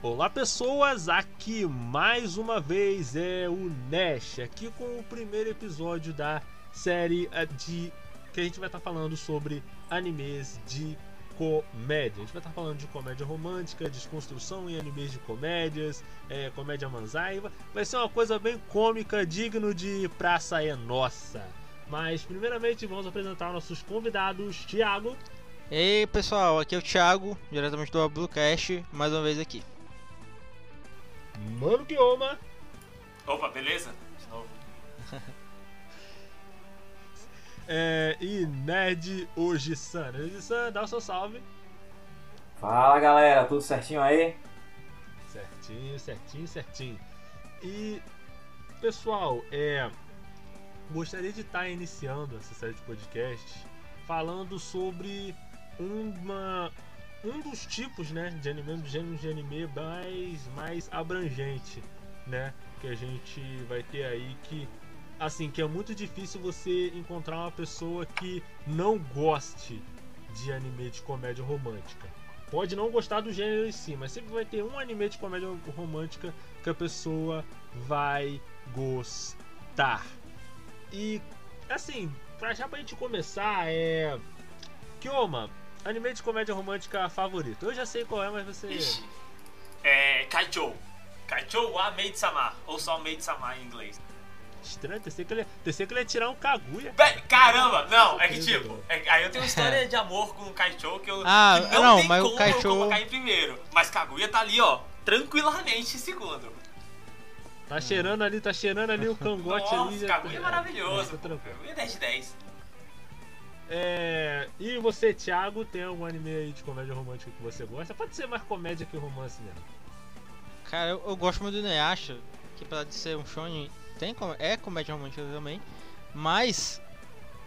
Olá pessoas, aqui mais uma vez é o Nash, aqui com o primeiro episódio da série de que a gente vai estar falando sobre animes de comédia. A gente vai estar falando de comédia romântica, desconstrução em animes de comédias, é, comédia manzai. Vai ser uma coisa bem cômica, digno de Praça é Nossa. Mas primeiramente vamos apresentar nossos convidados, Thiago. Ei pessoal, aqui é o Thiago, diretamente do Bluecast, mais uma vez aqui. Mano Guioma. Opa, beleza? De novo. É, e Nerd Oji-san. Oji-san, dá o seu salve. Fala galera, tudo certinho aí? Certinho, certinho, certinho. E pessoal, é, gostaria de estar iniciando essa série de podcasts falando sobre uma um dos tipos né, de anime, do gênero de anime mais, mais abrangente, né? Que a gente vai ter aí que assim, que é muito difícil você encontrar uma pessoa que não goste de anime de comédia romântica. Pode não gostar do gênero em si, mas sempre vai ter um anime de comédia romântica que a pessoa vai gostar. E assim, pra já pra gente começar, é. Kyoma, Anime de comédia romântica favorito. Eu já sei qual é, mas você. Ixi. É. Kaichou. Kaichou wa Maid-sama. Ou só Maid-sama em inglês. Estranho, pensei que, ele, pensei que ele ia tirar um Kaguya. Caramba! Não, é que tipo, é, aí eu tenho uma história de amor com o Kaichou que eu ah, que não, não tem mas como o Kaichou... eu colocar em primeiro. Mas Kaguya tá ali, ó, tranquilamente em segundo. Tá cheirando ali, tá cheirando ali o cangote Nossa, ali. Nossa, Kaguya é maravilhoso. Tá Kaguya é 10 de 10. É... E você, Thiago, tem algum anime aí de comédia romântica que você gosta? Pode ser mais comédia que romance mesmo. Cara, eu, eu gosto muito do Inuyasha, que apesar de ser um shonen, tem, é comédia romântica também, mas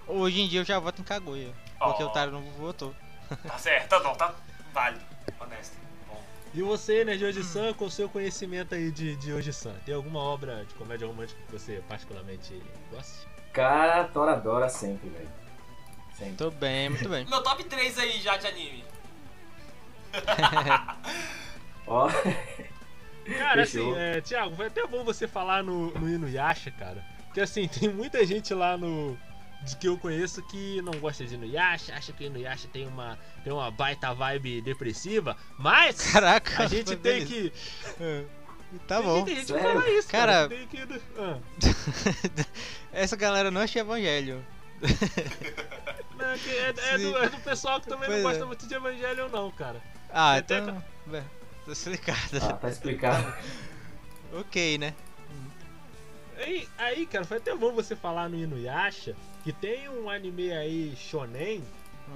hoje em dia eu já voto em Kaguya, porque Oh. o Taro não votou. Tá certo, tá não, tá válido, honesto. Bom. E você, né, de Oji-san, com o seu conhecimento aí de, de Oji-san, tem alguma obra de comédia romântica que você particularmente goste? Cara, Toradora sempre, velho. Sempre. Tô bem, muito bem. Meu top 3 aí já de anime. Ó, Cara, Fechou. assim, é, Thiago, foi até bom você falar no, no Inuyasha, cara. Porque assim, tem muita gente lá no. De que eu conheço que não gosta de Inuyasha, acha que Inuyasha tem uma, tem uma baita vibe depressiva, mas Caraca, a gente tem beleza. que. É. Tá tem, bom. Tem gente que Sério? fala isso, Cara- cara. Tem que, ah. Essa galera não achei evangelho. Não, que é, é do, é do pessoal que também Pois não gosta é. muito de Evangelho, não, cara. Ah, Até então. bem, Tô explicado. ah, tá explicado. ok, né? Aí, aí, cara, foi até bom você falar no Inuyasha que tem um anime aí shonen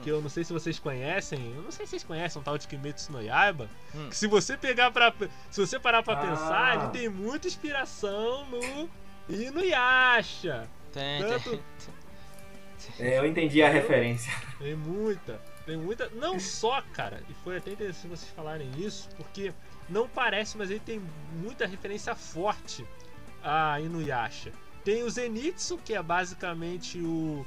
que eu não sei se vocês conhecem, eu não sei se vocês conhecem um tal de Kimetsu no Yaiba, Hum. que se você pegar para se você parar pra Ah. pensar, ele tem muita inspiração no Inuyasha. Tem, Tanto- tem. É, eu entendi a referência. Tem muita, tem muita, não só, cara, e foi até interessante vocês falarem isso, porque não parece, mas ele tem muita referência forte a Inuyasha. Tem o Zenitsu, que é basicamente o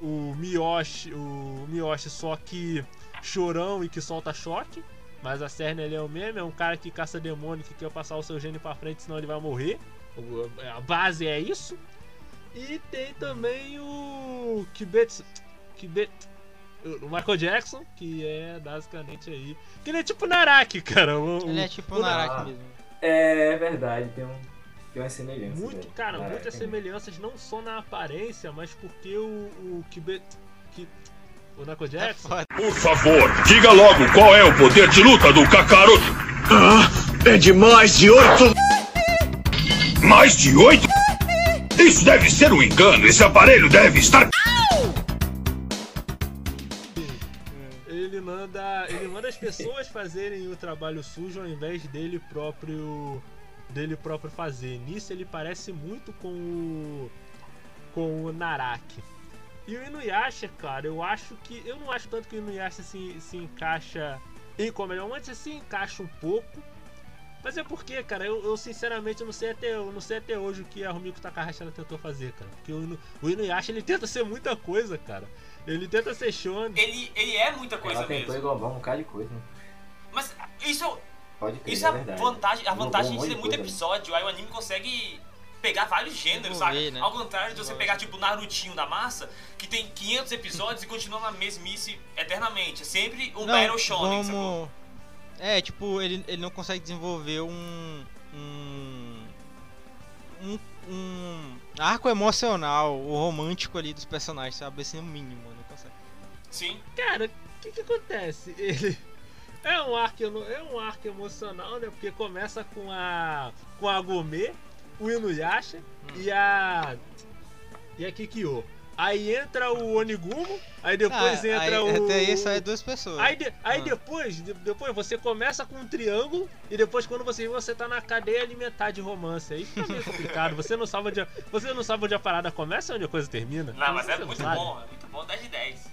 o Miyoshi, o Miyoshi só que chorão e que solta choque, mas a cerne ele é o mesmo, é um cara que caça demônio que quer passar o seu gênio pra frente, senão ele vai morrer. A base é isso. E tem também o Kibetsu, Kibet, o Michael Jackson, que é basicamente aí. Que ele é tipo Naraki, cara. O, Ele é tipo o Naraki. Naraki mesmo. É verdade, tem, um, tem uma semelhança. Muito, velho. cara, Caraca, muitas tem- semelhanças, não só na aparência, mas porque o, o Kibet. Que, o Michael É Jackson. foda. Por favor, diga logo qual é o poder de luta do Kakaroto. Ah, é de mais de oito. Mais de oito? Isso deve ser um engano. Esse aparelho deve estar. Manda, ele manda as pessoas fazerem o trabalho sujo ao invés dele próprio dele próprio fazer. Nisso ele parece muito com o com o Naraki. E o Inuyasha, cara, eu acho que eu não acho tanto que o Inuyasha se, se encaixa em comédia romântica se encaixa um pouco. Mas é porque, cara, eu, eu sinceramente não sei até eu não sei até hoje o que a Rumiko Takahashi ela tentou fazer, cara. Porque o, Inu- o Inuyasha ele tenta ser muita coisa, cara. Ele tenta ser shonen. Ele, ele é muita coisa Ela tentou mesmo. englobar um bocado de coisa. né? Mas isso é, Pode crer, Isso é a verdade. vantagem, a vantagem de ter muito coisa, né? episódio, aí o anime consegue pegar vários gêneros, sabe? Né? Ao contrário de você pegar tipo Narutinho da massa, que tem 500 episódios e continua na mesmice eternamente. É sempre um Battle Shonen, sacou? vamos... É, tipo, ele, ele não consegue desenvolver um. Um. Um, um arco emocional, o romântico ali dos personagens, sabe? Assim, no mínimo, não consegue. Sim. Cara, o que que acontece? Ele é um arco, é um arco emocional, né? Porque começa com a com a Gourmet, o Inuyasha e a e a Kikyo. Aí entra o Onigumo, aí depois Ah, entra aí, o Até aí sai duas pessoas. Aí, de- aí Ah. depois, de- depois você começa com um triângulo e depois quando você você tá na cadeia alimentar de romance. Aí fica meio complicado. Você não sabe onde a, você não sabe onde a parada começa e onde a coisa termina. Não, mas Você é não muito sabe. bom, é muito bom, 10 de 10.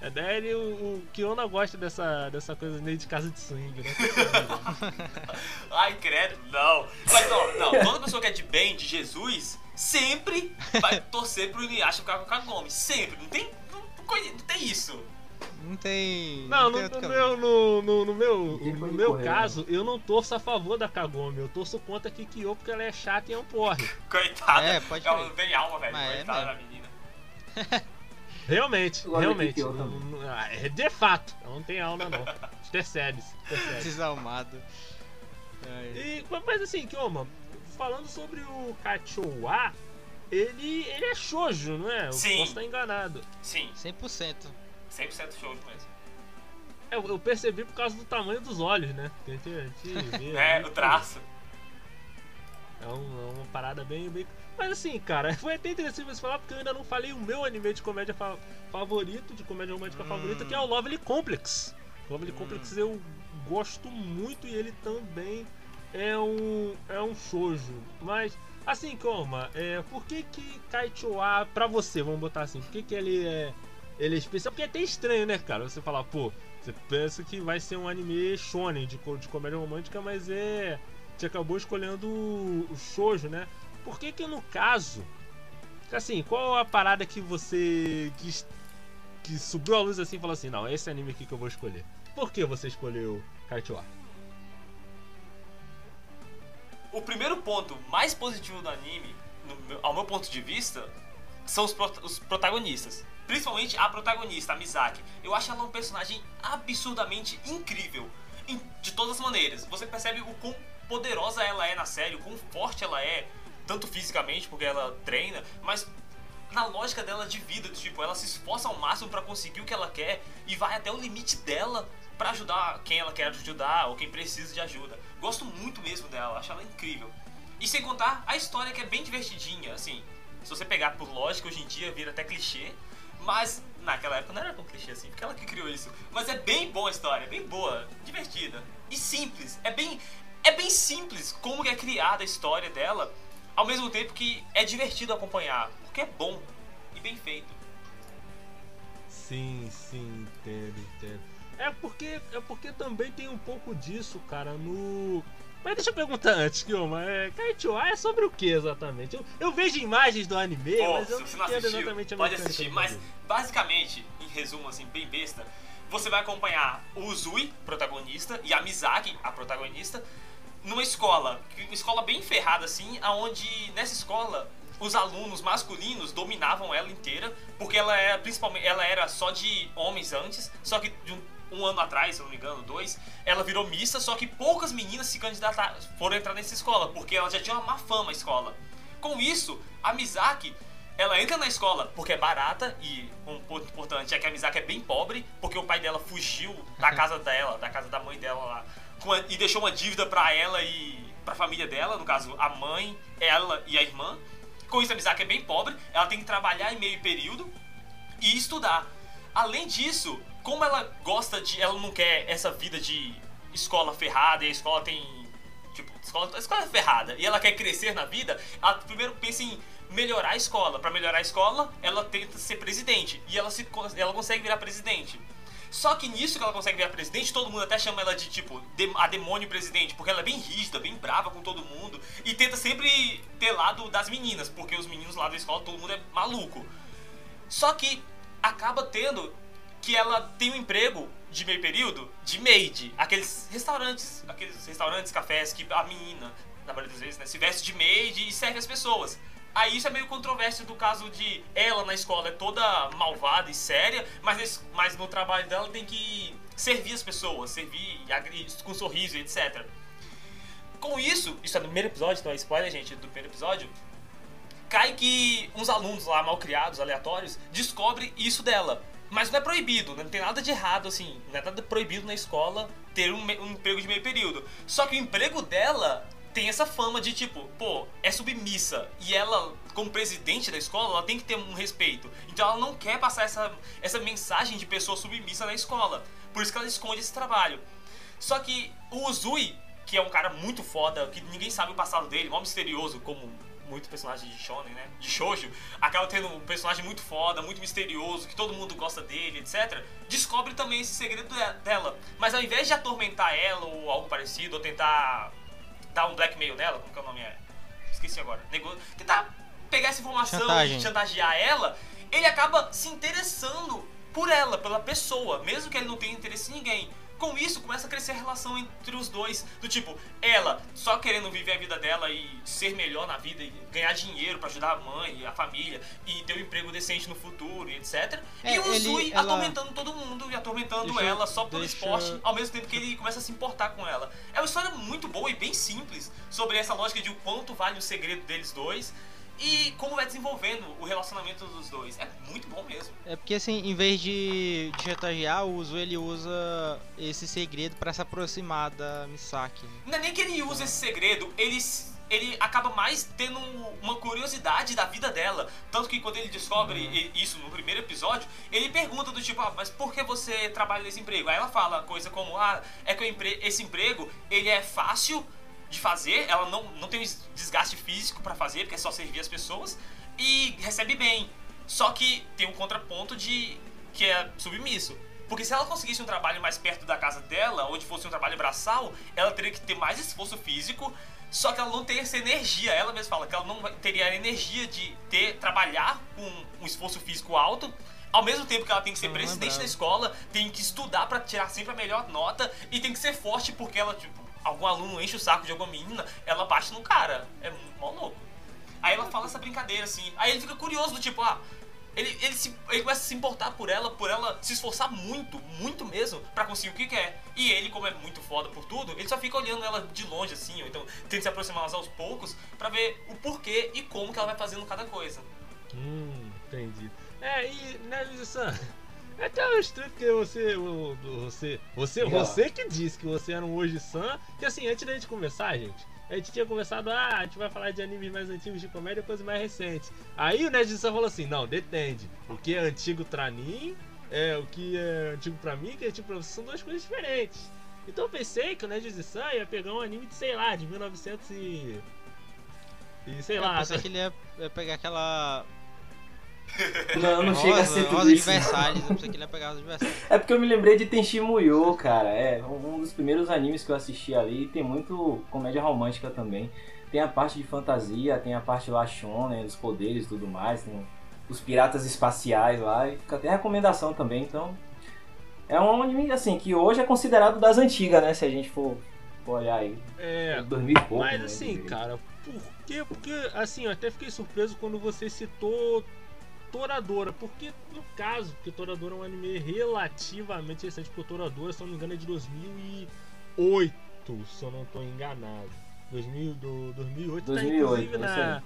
É, daí ele, o, o Kiona gosta dessa, dessa coisa meio de casa de swing, né? Ai, credo, não. Mas não, não, toda pessoa que é de bem, de Jesus, sempre vai torcer pro Inuyasha ficar com a Kagome. Sempre, não tem, não, não não tem isso. Não tem. Não, tem no, outro no meu, no, no, no meu, no meu correr, caso, eu não torço a favor da Kagome, eu torço contra a Kikyo porque ela é chata e é um porre. Coitada. É, pode Ela não tem alma, velho. Mas é Coitada da mesmo. menina. Realmente, da realmente. Não- não- ah, é de fato, ela não tem alma não. Intercedes. Desalmado. Ai. E, mas assim, Kioma, falando sobre o Kachowa, ele, ele é shoujo, não é? Eu Sim. posso estar enganado. Sim, 100%. 100% show mesmo. É, Eu, eu percebi por causa do tamanho dos olhos, né? A gente, a gente vê É, o traço. É, um- é uma parada bem, bem. Mas assim, cara, foi até interessante você falar porque eu ainda não falei o meu anime de comédia fa- favorito, de comédia romântica Hum. favorita, que é o Lovely Complex. Lovely Complex eu gosto muito e ele também é um é um shoujo. Mas assim, Koma, é, por que que Kaichoa pra você, vamos botar assim, por que que ele é ele é especial? Porque é até estranho, né, cara? Você falar, pô, você pensa que vai ser um anime shonen de, de comédia romântica, mas é você acabou escolhendo o shoujo, né? Por que que no caso, assim, qual a parada que você que, que subiu a luz assim falou assim, não, esse anime aqui que eu vou escolher. Por que você escolheu Kaichua? O primeiro ponto mais positivo do anime, ao meu ponto de vista, são os, os protagonistas. Principalmente a protagonista, a Misaki. Eu acho ela um personagem absurdamente incrível. em- de todas as maneiras. Você percebe o quão poderosa ela é na série, o quão forte ela é, tanto fisicamente, porque ela treina, mas na lógica dela de vida, tipo, ela se esforça ao máximo pra conseguir o que ela quer e vai até o limite dela pra ajudar quem ela quer ajudar ou quem precisa de ajuda. Gosto muito mesmo dela, acho ela incrível. E sem contar a história que é bem divertidinha, assim. Se você pegar por lógica, hoje em dia vira até clichê, mas naquela época não era tão clichê assim, porque ela que criou isso. Mas é bem boa a história, bem boa, divertida e simples. É bem é bem simples como é criada a história dela, ao mesmo tempo que é divertido acompanhar, porque é bom e bem feito. Sim, sim, entendo, entendo. É porque, é porque também tem um pouco disso, cara, no. Mas deixa eu perguntar antes, Kioma. É, Kaichua é sobre o que exatamente? Eu, eu vejo imagens do anime, mas eu não entendo assistiu, exatamente a pode assistir. Mas basicamente, em resumo assim, bem besta, você vai acompanhar o Uzui, protagonista, e a Mizaki, a protagonista, numa escola, uma escola bem ferrada assim, aonde nessa escola os alunos masculinos dominavam ela inteira, porque ela era principalmente, ela era só de homens antes, só que de um, um ano atrás, se eu não me engano, dois, ela virou mista, só que poucas meninas se candidataram, foram entrar nessa escola, porque ela já tinha uma má fama a escola. Com isso, a Mizaki, ela entra na escola porque é barata e um ponto importante é que a Mizaki é bem pobre, porque o pai dela fugiu da casa dela, da casa da mãe dela lá, a- e deixou uma dívida pra ela e pra família dela, no caso, a mãe, ela e a irmã. Com isso, a Mizaki é bem pobre, ela tem que trabalhar em meio período e estudar. Além disso, como ela gosta de. Ela não quer essa vida de escola ferrada e a escola tem. Tipo, escola, a escola é ferrada e ela quer crescer na vida, ela primeiro pensa em melhorar a escola. Pra melhorar a escola, ela tenta ser presidente e ela, se, ela consegue virar presidente. Só que nisso que ela consegue virar presidente, todo mundo até chama ela de tipo a demônio presidente, porque ela é bem rígida, bem brava com todo mundo e tenta sempre ter lado das meninas, porque os meninos lá da escola todo mundo é maluco. Só que acaba tendo que ela tem um emprego de meio período de maid, aqueles restaurantes, aqueles restaurantes, cafés que a menina, na maioria das vezes, né, se veste de maid e serve as pessoas. Aí isso é meio controverso do caso de ela na escola é toda malvada e séria, mas, nesse- mas no trabalho dela tem que servir as pessoas, servir com sorriso e etc. Com isso, isso é no primeiro episódio, então é spoiler, gente, do primeiro episódio. Cai que uns alunos lá, mal criados, aleatórios, descobrem isso dela. Mas não é proibido, não tem nada de errado, assim, não é nada proibido na escola ter um, um emprego de meio período. Só que o emprego dela tem essa fama de tipo, pô, é submissa. E ela, como presidente da escola, ela tem que ter um respeito. Então ela não quer passar essa, essa mensagem de pessoa submissa na escola. Por isso que ela esconde esse trabalho. Só que o Uzui, que é um cara muito foda, que ninguém sabe o passado dele, mó misterioso, como muitos personagens de shonen, né? De shoujo, acaba tendo um personagem muito foda, muito misterioso, que todo mundo gosta dele, etc. Descobre também esse segredo de- dela. Mas ao invés de atormentar ela ou algo parecido, ou tentar dar um blackmail nela, como que é o nome é? Esqueci agora. Nego... Tentar pegar essa informação Chantagem. e chantagear ela, ele acaba se interessando por ela, pela pessoa, mesmo que ele não tenha interesse em ninguém. Com isso, começa a crescer a relação entre os dois. Do tipo, ela só querendo viver a vida dela e ser melhor na vida e ganhar dinheiro pra ajudar a mãe e a família e ter um emprego decente no futuro e etc. É, e o ele- Zui ela- atormentando todo mundo e atormentando Deixa ela só pelo deixa- esporte, ao mesmo tempo que ele começa a se importar com ela. É uma história muito boa e bem simples sobre essa lógica de o quanto vale o segredo deles dois e como vai desenvolvendo o relacionamento dos dois. É muito bom mesmo. É porque assim, em vez de, de chantagear, o Uso ele usa esse segredo pra se aproximar da Misaki. né? Não é nem que ele usa esse segredo, ele, ele acaba mais tendo uma curiosidade da vida dela. Tanto que quando ele descobre i- isso no primeiro episódio, ele pergunta do tipo, ah, mas por que você trabalha nesse emprego? Aí ela fala coisa como, ah, é que empre- esse emprego, ele é fácil de fazer, ela não, não tem um es- desgaste físico pra fazer, porque é só servir as pessoas, e recebe bem. Só que tem um contraponto de que é submisso. Porque se ela conseguisse um trabalho mais perto da casa dela, onde fosse um trabalho braçal, ela teria que ter mais esforço físico, só que ela não teria essa energia. Ela mesma fala que ela não teria a energia de ter trabalhar com um esforço físico alto, ao mesmo tempo que ela tem que ser Não presidente lembrava. da escola, tem que estudar pra tirar sempre a melhor nota e tem que ser forte porque ela, tipo, algum aluno enche o saco de alguma menina, ela bate no cara. É mó louco. Aí ela fala essa brincadeira assim. Aí ele fica curioso do tipo, ah, ele, ele, se, ele começa a se importar por ela, por ela se esforçar muito, muito mesmo, pra conseguir o que quer. E ele, como é muito foda por tudo, ele só fica olhando ela de longe assim, ou então tenta se aproximar aos poucos pra ver o porquê e como que ela vai fazendo cada coisa. Hum, entendi. É, e, né, Lisan? É até estranho porque você, você, você, você que disse que você era um hoje san, que assim, antes da gente conversar, gente, a gente tinha conversado, ah, a gente vai falar de animes mais antigos de comédia e depois mais recentes. Aí o Nerd San falou assim, não, depende. O que é antigo pra mim, é o que é antigo pra mim, o que é antigo pra você, são duas coisas diferentes. Então eu pensei que o Nerd San ia pegar um anime de, sei lá, de 1900 e... E sei Eu lá, pensei que ele ia pegar aquela. Não, não rosa, chega a ser tudo rosa isso. Eu pensei que ele ia pegar rosa de Versalhes. É porque eu me lembrei de Tenchi Muyo, cara. É um dos primeiros animes que eu assisti ali. Tem muito comédia romântica também. Tem a parte de fantasia, tem a parte lá shonen, dos poderes e tudo mais. Tem os piratas espaciais lá. E fica até recomendação também. Então, é um anime assim que hoje é considerado das antigas, né? Se a gente for, for olhar aí. é, 2000 pouco. Mas né, assim, cara, por quê? Porque, assim, eu até fiquei surpreso quando você citou Toradora. Porque, no caso, porque Toradora é um anime relativamente recente, porque Toradora, se eu não me engano, é de 2008, se eu não estou enganado. 2000, do, 2008, tá 2008, inclusive é isso na,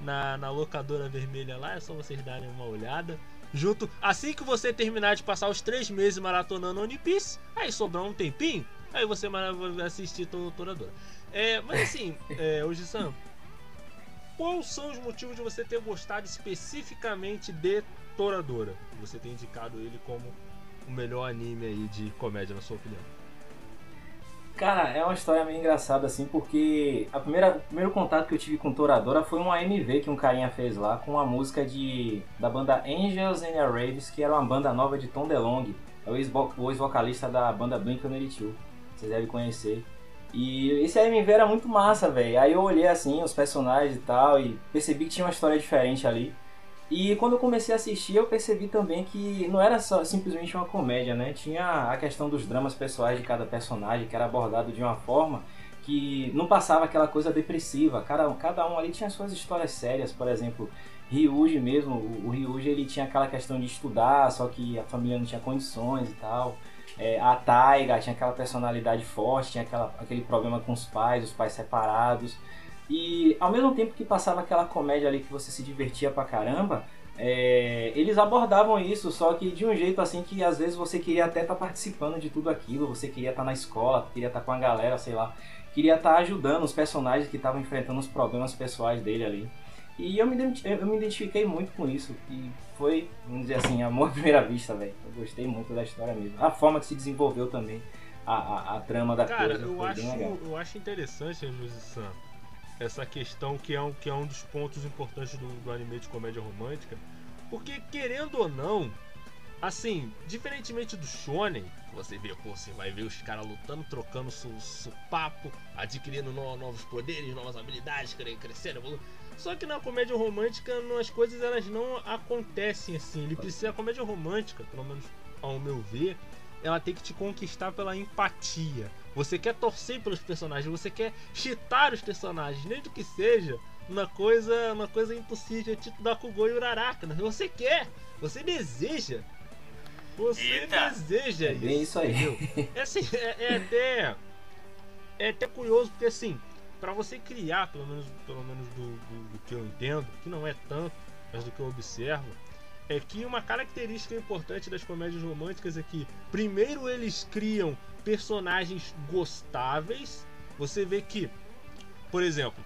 na, na locadora vermelha lá, é só vocês darem uma olhada. Junto, assim que você terminar de passar os três meses maratonando One Piece, aí sobrar um tempinho, aí você vai assistir to- Toradora. É, mas assim, é, hoje Sam, quais são os motivos de você ter gostado especificamente de Toradora? Você tem indicado ele como o melhor anime aí de comédia, na sua opinião. Cara, é uma história meio engraçada assim, porque a primeira, o primeiro contato que eu tive com Toradora foi um AMV que um carinha fez lá com uma música de da banda Angels and Raves, que era uma banda nova de Tom DeLonge. É o ex-vocalista da banda Blink-182. Vocês devem conhecer. E esse AMV era muito massa, velho. Aí eu olhei assim os personagens e tal e percebi que tinha uma história diferente ali. E quando eu comecei a assistir, eu percebi também que não era só simplesmente uma comédia, né? Tinha a questão dos dramas pessoais de cada personagem, que era abordado de uma forma que não passava aquela coisa depressiva. Cada, cada um ali tinha suas histórias sérias, por exemplo, Ryuji mesmo, o, o Ryuji ele tinha aquela questão de estudar, só que a família não tinha condições e tal. É, a Taiga tinha aquela personalidade forte, tinha aquela, aquele problema com os pais, os pais separados. E ao mesmo tempo que passava aquela comédia ali que você se divertia pra caramba, é, eles abordavam isso, só que de um jeito assim que às vezes você queria até estar participando de tudo aquilo, você queria estar na escola, queria estar com a galera, sei lá, queria estar ajudando os personagens que estavam enfrentando os problemas pessoais dele ali. E eu me, eu me identifiquei muito com isso. E foi, vamos dizer assim, amor à primeira vista, velho. Eu gostei muito da história mesmo. A forma que se desenvolveu também, a, a, a trama da Cara, coisa. eu acho, eu acho interessante, Sam, essa questão que é, um, que é um dos pontos importantes do, do anime de comédia romântica. Porque, querendo ou não, assim, diferentemente do Shonen, você vê, pô, você vai ver os caras lutando, trocando su, su papo, adquirindo no- novos poderes, novas habilidades, cre- crescendo, evoluindo. Só que na comédia romântica as coisas elas não acontecem assim. Ele precisa a comédia romântica, pelo menos ao meu ver, ela tem que te conquistar pela empatia. Você quer torcer pelos personagens, você quer chitar os personagens, nem do que seja uma coisa, uma coisa impossível, tipo Bakugou e Uraraka. mas Você quer, você deseja. Você Eita. deseja É bem isso aí. É assim, é, é até é até curioso porque assim, pra você criar, pelo menos, pelo menos do, do- do que eu entendo, que não é tanto, mas do que eu observo, é que uma característica importante das comédias românticas é que primeiro eles criam personagens gostáveis. Você vê que, por exemplo,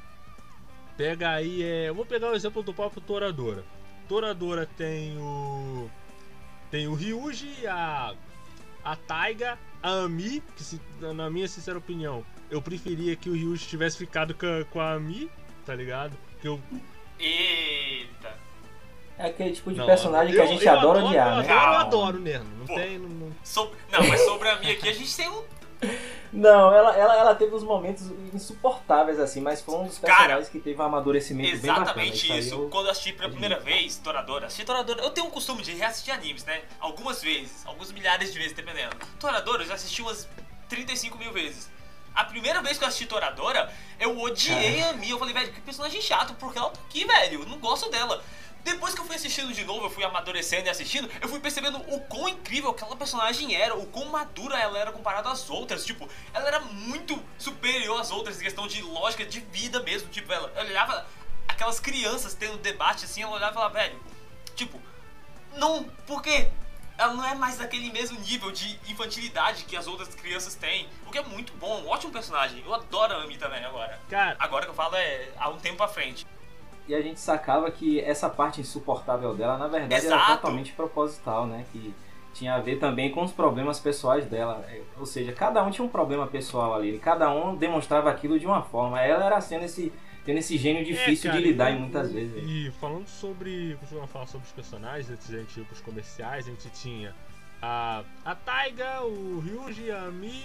pega aí, é, vou pegar o exemplo do próprio Toradora. Toradora tem o tem o Ryuji, a a Taiga, a Ami, que se- na minha sincera opinião, eu preferia que o Ryuji tivesse ficado com a, com a Ami, tá ligado? Que eu Eita. É aquele tipo de não, personagem que a eu- gente eu adora adoro, odiar, eu né? Adoro, eu Calma. adoro mesmo. Não Pô. tem. Não, não- Não, mas sobre a minha aqui a gente tem um. Não, ela, ela, ela teve uns momentos insuportáveis, assim, mas foi um dos Cara, personagens que teve um amadurecimento bem bacana. Exatamente isso. eu- Quando eu assisti pela primeira vez, Toradora, assisti Toradora. Eu tenho um costume de reassistir animes, né? Algumas vezes, alguns milhares de vezes, dependendo. Toradora eu já assisti umas 35 mil vezes. A primeira vez que eu assisti Toradora, eu odiei a Mi. Eu falei, velho, que personagem chato, porque ela tá aqui, velho. Eu não gosto dela. Depois que eu fui assistindo de novo, eu fui amadurecendo e assistindo, eu fui percebendo o quão incrível aquela personagem era, o quão madura ela era comparada às outras. Tipo, ela era muito superior às outras em questão de lógica de vida mesmo. Tipo, ela ela olhava aquelas crianças tendo debate assim, ela olhava e falava, velho, tipo, não, por quê? Ela não é mais daquele mesmo nível de infantilidade que as outras crianças têm. O que é muito bom, um ótimo personagem. Eu adoro a Amy também agora. Cara, Agora que eu falo é há um tempo à frente. E a gente sacava que essa parte insuportável dela, na verdade, era Exato. totalmente proposital, né? Que tinha a ver também com os problemas pessoais dela. É, Ou seja, cada um tinha um problema pessoal ali. e Cada um demonstrava aquilo de uma forma. Ela era sendo esse, tendo esse gênio difícil É, cara, de lidar e- em muitas vezes. velho. E falando sobre. Continuando a falar sobre os personagens, antes da gente ir pros comerciais, a gente tinha a, a Taiga, o Ryuji, a Ami,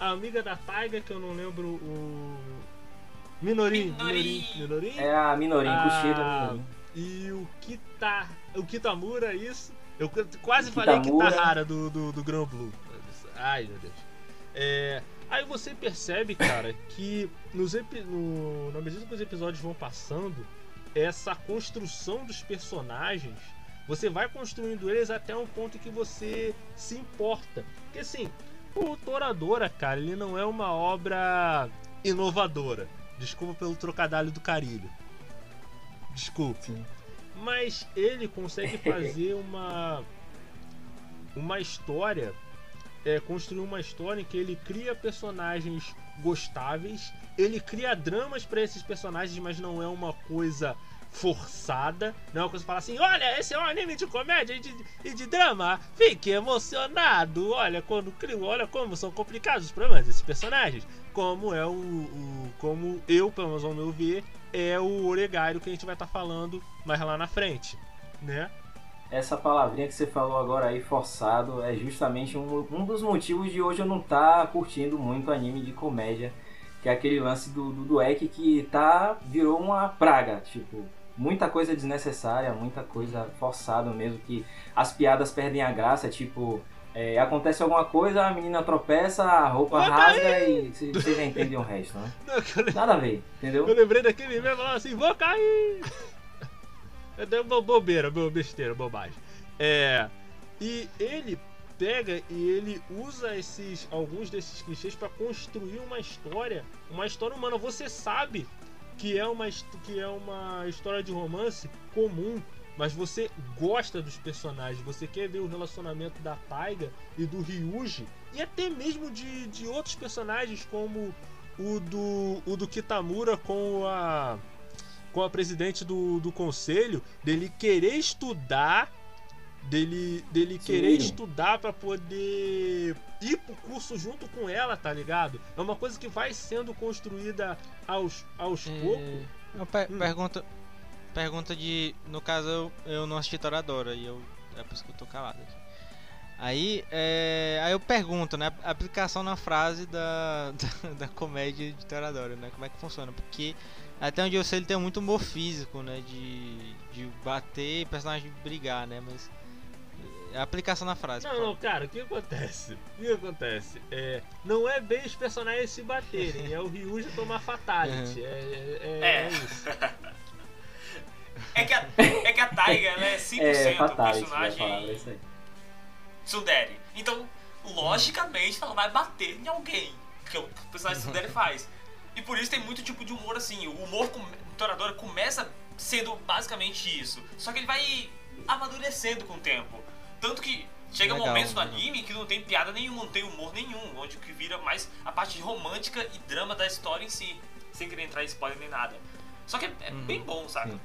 a amiga da Taiga, que eu não lembro o. Minorin, Minorin. Minorin. É a Minorin, Ah, Kushida Minorin. E o Kita. O Kitamura, isso. Eu quase O falei Kitamura. Kitahara do, do, do Gran Blue. Ai, meu Deus. É, aí você percebe, cara, que nos no- na medida que os episódios vão passando, essa construção dos personagens, você vai construindo eles até um ponto que você se importa. Porque assim, o Toradora, cara, ele não é uma obra inovadora. Desculpa pelo trocadilho do carilho. Desculpa. Sim. Mas ele consegue fazer uma uma história, é, uma história em que ele cria personagens gostáveis, ele cria dramas pra esses personagens, mas não é uma coisa forçada, não é uma coisa que fala assim, olha, esse é um anime de comédia e de, e de drama, fique emocionado, olha quando crio, olha como são complicados os problemas desses personagens, como é o, o- como eu, pelo menos ao meu ver, é o Oregário que a gente vai estar falando mais lá na frente, né? Essa palavrinha que você falou agora aí, forçado, é justamente um, um dos motivos de hoje eu não estar tá curtindo muito anime de comédia. Que é aquele lance do, do Dweck que tá, virou uma praga. Tipo, muita coisa desnecessária, muita coisa forçada mesmo. Que as piadas perdem a graça. Tipo, é, acontece alguma coisa, a menina tropeça, a roupa rasga aí. e vocês já entendem o resto, né? Não, Nada a ver, entendeu? Eu lembrei daquele mesmo assim, vou cair! É uma bobeira, besteira, bobagem. É. E ele pega e ele usa esses alguns desses clichês para construir uma história, uma história humana. Você sabe que é uma que é uma história de romance comum, mas você gosta dos personagens, você quer ver o relacionamento da Taiga e do Ryuji e até mesmo de, de outros personagens como o do o do Kitamura com a com a presidente do, do conselho, dele querer estudar, dele, dele querer estudar para poder ir pro curso junto com ela, tá ligado? É uma coisa que vai sendo construída aos, aos é... poucos. Per hum. Pergunta. Pergunta de. No caso, eu, eu não assisti Toradora e eu. É por isso que eu tô calado aqui. Aí, é, aí eu pergunto, né? Aplicação na frase da, da, da comédia de Toradora, né? Como é que funciona? Porque até onde eu sei, ele tem muito humor físico, né? De, de bater e personagem brigar, né? Mas. É a aplicação na frase. Não, não, cara, o que acontece? O que acontece? É, não é bem os personagens se baterem, é o Ryuji tomar fatality. Uhum. É, é, é, é, isso. é, que a, é que a Taiga ela é 5% é, fatality, personagem. É Sundere. Então, logicamente, ela vai bater em alguém. Que o personagem Sundere faz. E por isso tem muito tipo de humor assim. O humor com Toradora começa sendo basicamente isso. Só que ele vai amadurecendo com o tempo. Tanto que chega Legal, momentos no anime que não tem piada nenhuma, não tem humor nenhum. Onde o que vira mais a parte romântica e drama da história em si. Sem querer entrar em spoiler nem nada. Só que é, é uhum. bem bom, sabe? Sim.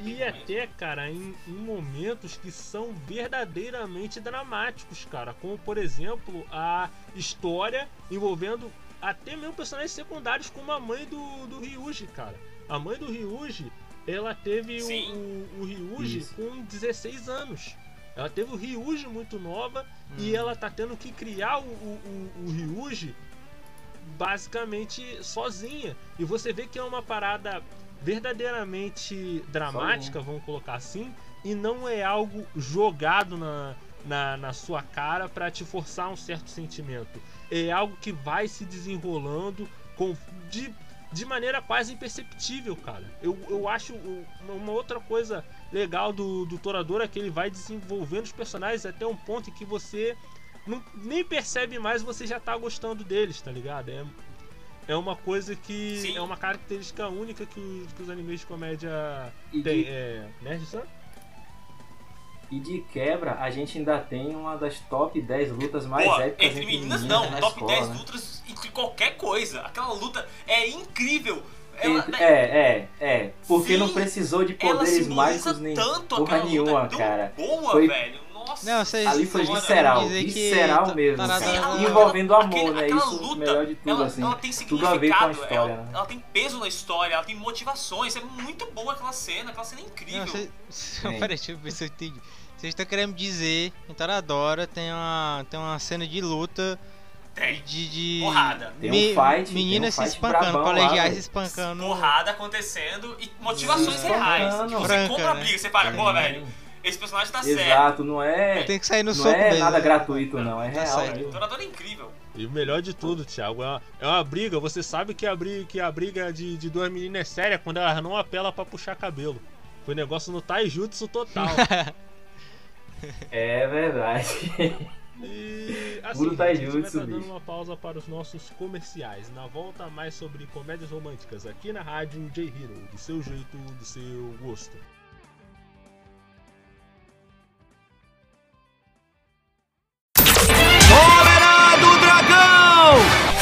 E até, cara, em, em, momentos que são verdadeiramente dramáticos, cara. Como, por exemplo, a história envolvendo até mesmo personagens secundários como a mãe do, do Ryuji, cara. A mãe do Ryuji, ela teve o, o, o, Ryuji Isso. com 16 anos. Ela teve o Ryuji muito nova hum. e ela tá tendo que criar o, o, o, Ryuji basicamente sozinha. E você vê que é uma parada verdadeiramente dramática, vamos colocar assim, e não é algo jogado na, na, na sua cara para te forçar um certo sentimento é algo que vai se desenrolando com, de, de maneira quase imperceptível, cara. Eu, eu acho uma outra coisa legal do, do Torador é que ele vai desenvolvendo os personagens até um ponto em que você não, nem percebe mais você já tá gostando deles, tá ligado? É, é uma coisa que. Sim. É uma característica única que os, que os animes de comédia têm. É, né, Gissan? E de quebra, a gente ainda tem uma das top 10 lutas mais Pô, épicas entre, entre meninas. Não, top escola, 10 né? lutas entre qualquer coisa. Aquela luta é incrível. Ela, é, é, é. Porque Sim, não precisou de poderes mágicos nem porra é nenhuma, cara. Boa, foi, velho. Nossa. Não, vocês, Ali foi visceral, visceral que... mesmo, tá cara. Envolvendo amor, aquele, né? Isso luta, melhor de tudo, ela, assim. Ela tem tudo a ver com a história, ela, né? ela, tem peso na história, ela tem motivações. É muito boa aquela cena, aquela cena é incrível. Não, Peraí, deixa eu ver se eu entendi. Vocês estão querendo dizer que em Taradora tem uma, tem uma cena de luta tem. De, de porrada. Tem um fight, meninas um se espancando, colegiais lá, se espancando. Porrada acontecendo e motivações Sim, reais. Tipo, você Franca, compra a né? briga, você fala, pô, velho, esse personagem tá Exato, certo. Exato, não é. Tem que sair no não soco é mesmo. nada gratuito, não, é tá real. É. Torador é incrível. E o melhor de tudo, Thiago, é uma, é uma briga. Você sabe que a briga, que a briga de, de duas meninas é séria quando elas não apelam pra puxar cabelo. Foi negócio no taijutsu total. É verdade. E assim, Puro a gente vai estar dando uma pausa para os nossos comerciais. Na volta, mais sobre comédias românticas aqui na rádio J-Hero, do seu jeito, do seu gosto.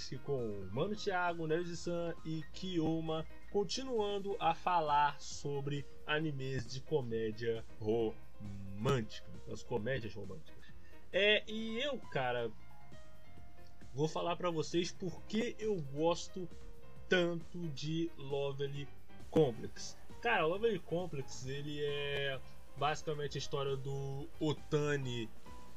Nest, com Mano Thiago, Nerd-san e Kiyoma, continuando a falar sobre animes de comédia romântica. As comédias românticas. É, e eu, cara, vou falar pra vocês porque eu gosto tanto de Lovely Complex. Cara, Lovely Complex, ele é basicamente a história do Otani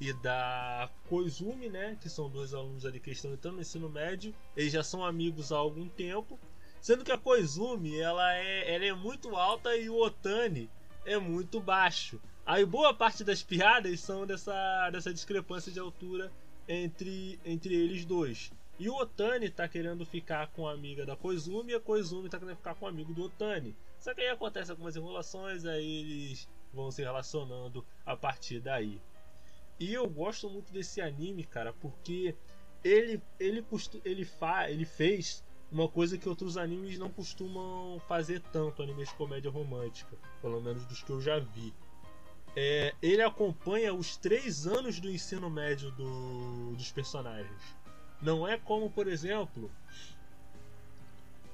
e da Koizumi, né? Que são dois alunos ali que estão entrando no ensino médio. Eles já são amigos há algum tempo. Sendo que a Koizumi, ela é, ela é muito alta e o Otani é muito baixo. Aí boa parte das piadas são dessa, dessa discrepância de altura entre, entre eles dois. E o Otani tá querendo ficar com a amiga da Koizumi e a Koizumi tá querendo ficar com o amigo do Otani. Só que aí acontece algumas enrolações, aí eles vão se relacionando a partir daí. E eu gosto muito desse anime, cara, porque ele ele ele fa, ele fez uma coisa que outros animes não costumam fazer tanto, animes de comédia romântica, pelo menos dos que eu já vi. É, ele acompanha os três anos do ensino médio do, dos personagens. Não é como, por exemplo,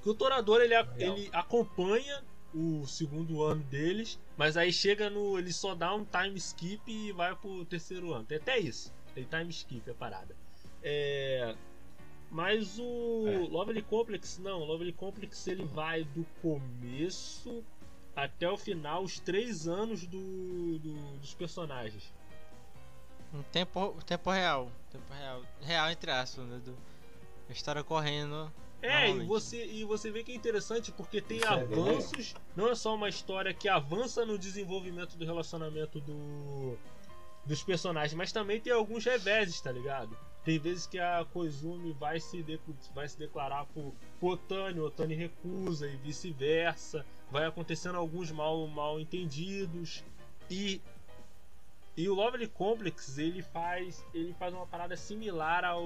que o Torador ele, ele acompanha o segundo ano deles, mas aí chega no. Ele só dá um time skip e vai pro terceiro ano. Tem até isso. Tem time skip a parada. É. Mas o é. Lovely Complex, não, o Lovely Complex ele vai do começo até o final, os três anos do, do dos personagens. Em tempo, tempo real. Tempo real. Real entre aspas, né? Do, a história correndo é, e você, e você vê que é interessante porque tem Isso é avanços, é não é só uma história que avança no desenvolvimento do relacionamento do, dos personagens, mas também tem alguns reveses, tá ligado? Tem vezes que a Koizumi vai se, de, vai se declarar pro, pro Otani, o Otani recusa e vice-versa. Vai acontecendo alguns mal, mal entendidos. E e o Lovely Complex, ele faz, ele faz uma parada similar ao,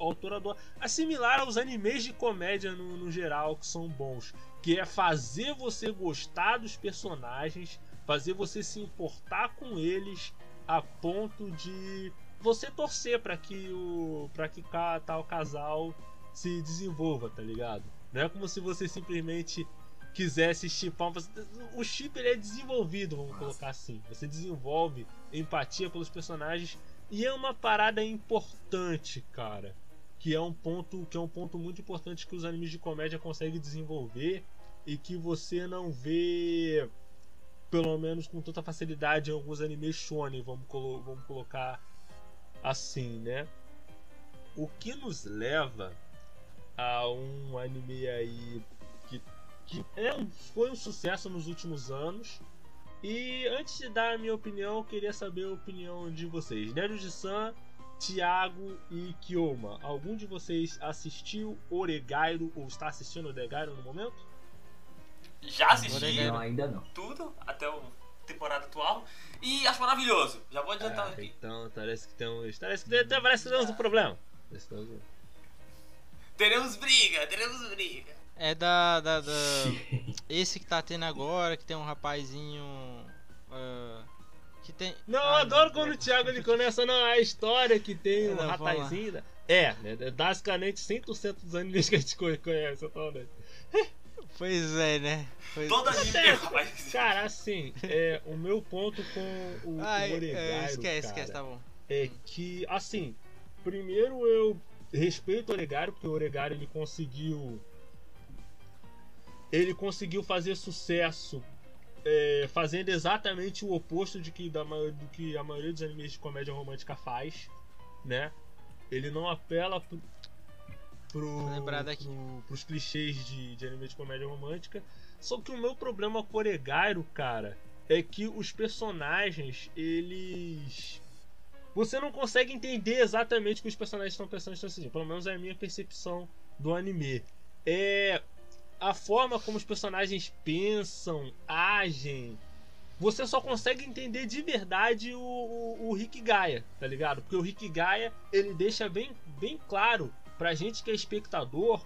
ao Torador, similar aos animes de comédia no, no geral que são bons, que é fazer você gostar dos personagens, fazer você se importar com eles a ponto de você torcer para que o para que tal casal se desenvolva, tá ligado? Não é como se você simplesmente quisesse chipar. O chip ele é desenvolvido, vamos colocar assim. Você desenvolve empatia pelos personagens e é uma parada importante, cara. Que é um ponto que é um ponto muito importante que os animes de comédia conseguem desenvolver e que você não vê pelo menos com tanta facilidade em alguns animes shonen, vamos, colo vamos colocar assim, né? O que nos leva a um anime aí que é um, foi um sucesso nos últimos anos. E antes de dar a minha opinião, eu queria saber a opinião de vocês. Nero de San Tiago e Kioma, algum de vocês assistiu Oregairo ou está assistindo Oregairo no momento? Já assisti. Não, ainda não. tudo até a temporada atual e acho maravilhoso. Já vou adiantar aqui. então parece que temos. Parece que tem- parece que temos um problema. Teremos briga, teremos briga. É da, da, da- Esse que tá tendo agora, que tem um rapazinho. ah, que tem. Não, eu Ah, adoro não, quando é- o Thiago ele começa não, a história que tem um Não, vamos lá. rapazinho. É, né, é basicamente 100% dos animes que a gente conhe- conhece atualmente. Pois é, né? Pois... Anime tem um rapaz. Cara, assim, é, o meu ponto com o, Ai, o é, Oregairo, esquece, cara, esquece, tá bom. é que, assim, primeiro eu respeito o Oregário, porque o Oregário ele conseguiu. Ele conseguiu fazer sucesso é, fazendo exatamente o oposto de que, da, do que a maioria dos animes de comédia romântica faz, né? Ele não apela pro, pro, pro, pros clichês de, de anime de comédia romântica. Só que o meu problema com Oregairo, cara, é que os personagens, eles. Você não consegue entender exatamente o que os personagens estão pensando estão sentindo. Pelo menos é a minha percepção do anime. É. A forma como os personagens pensam, agem. Você só consegue entender de verdade o, o, o Rick Gaia, tá ligado? Porque o Rick Gaia ele deixa bem, bem claro pra gente que é espectador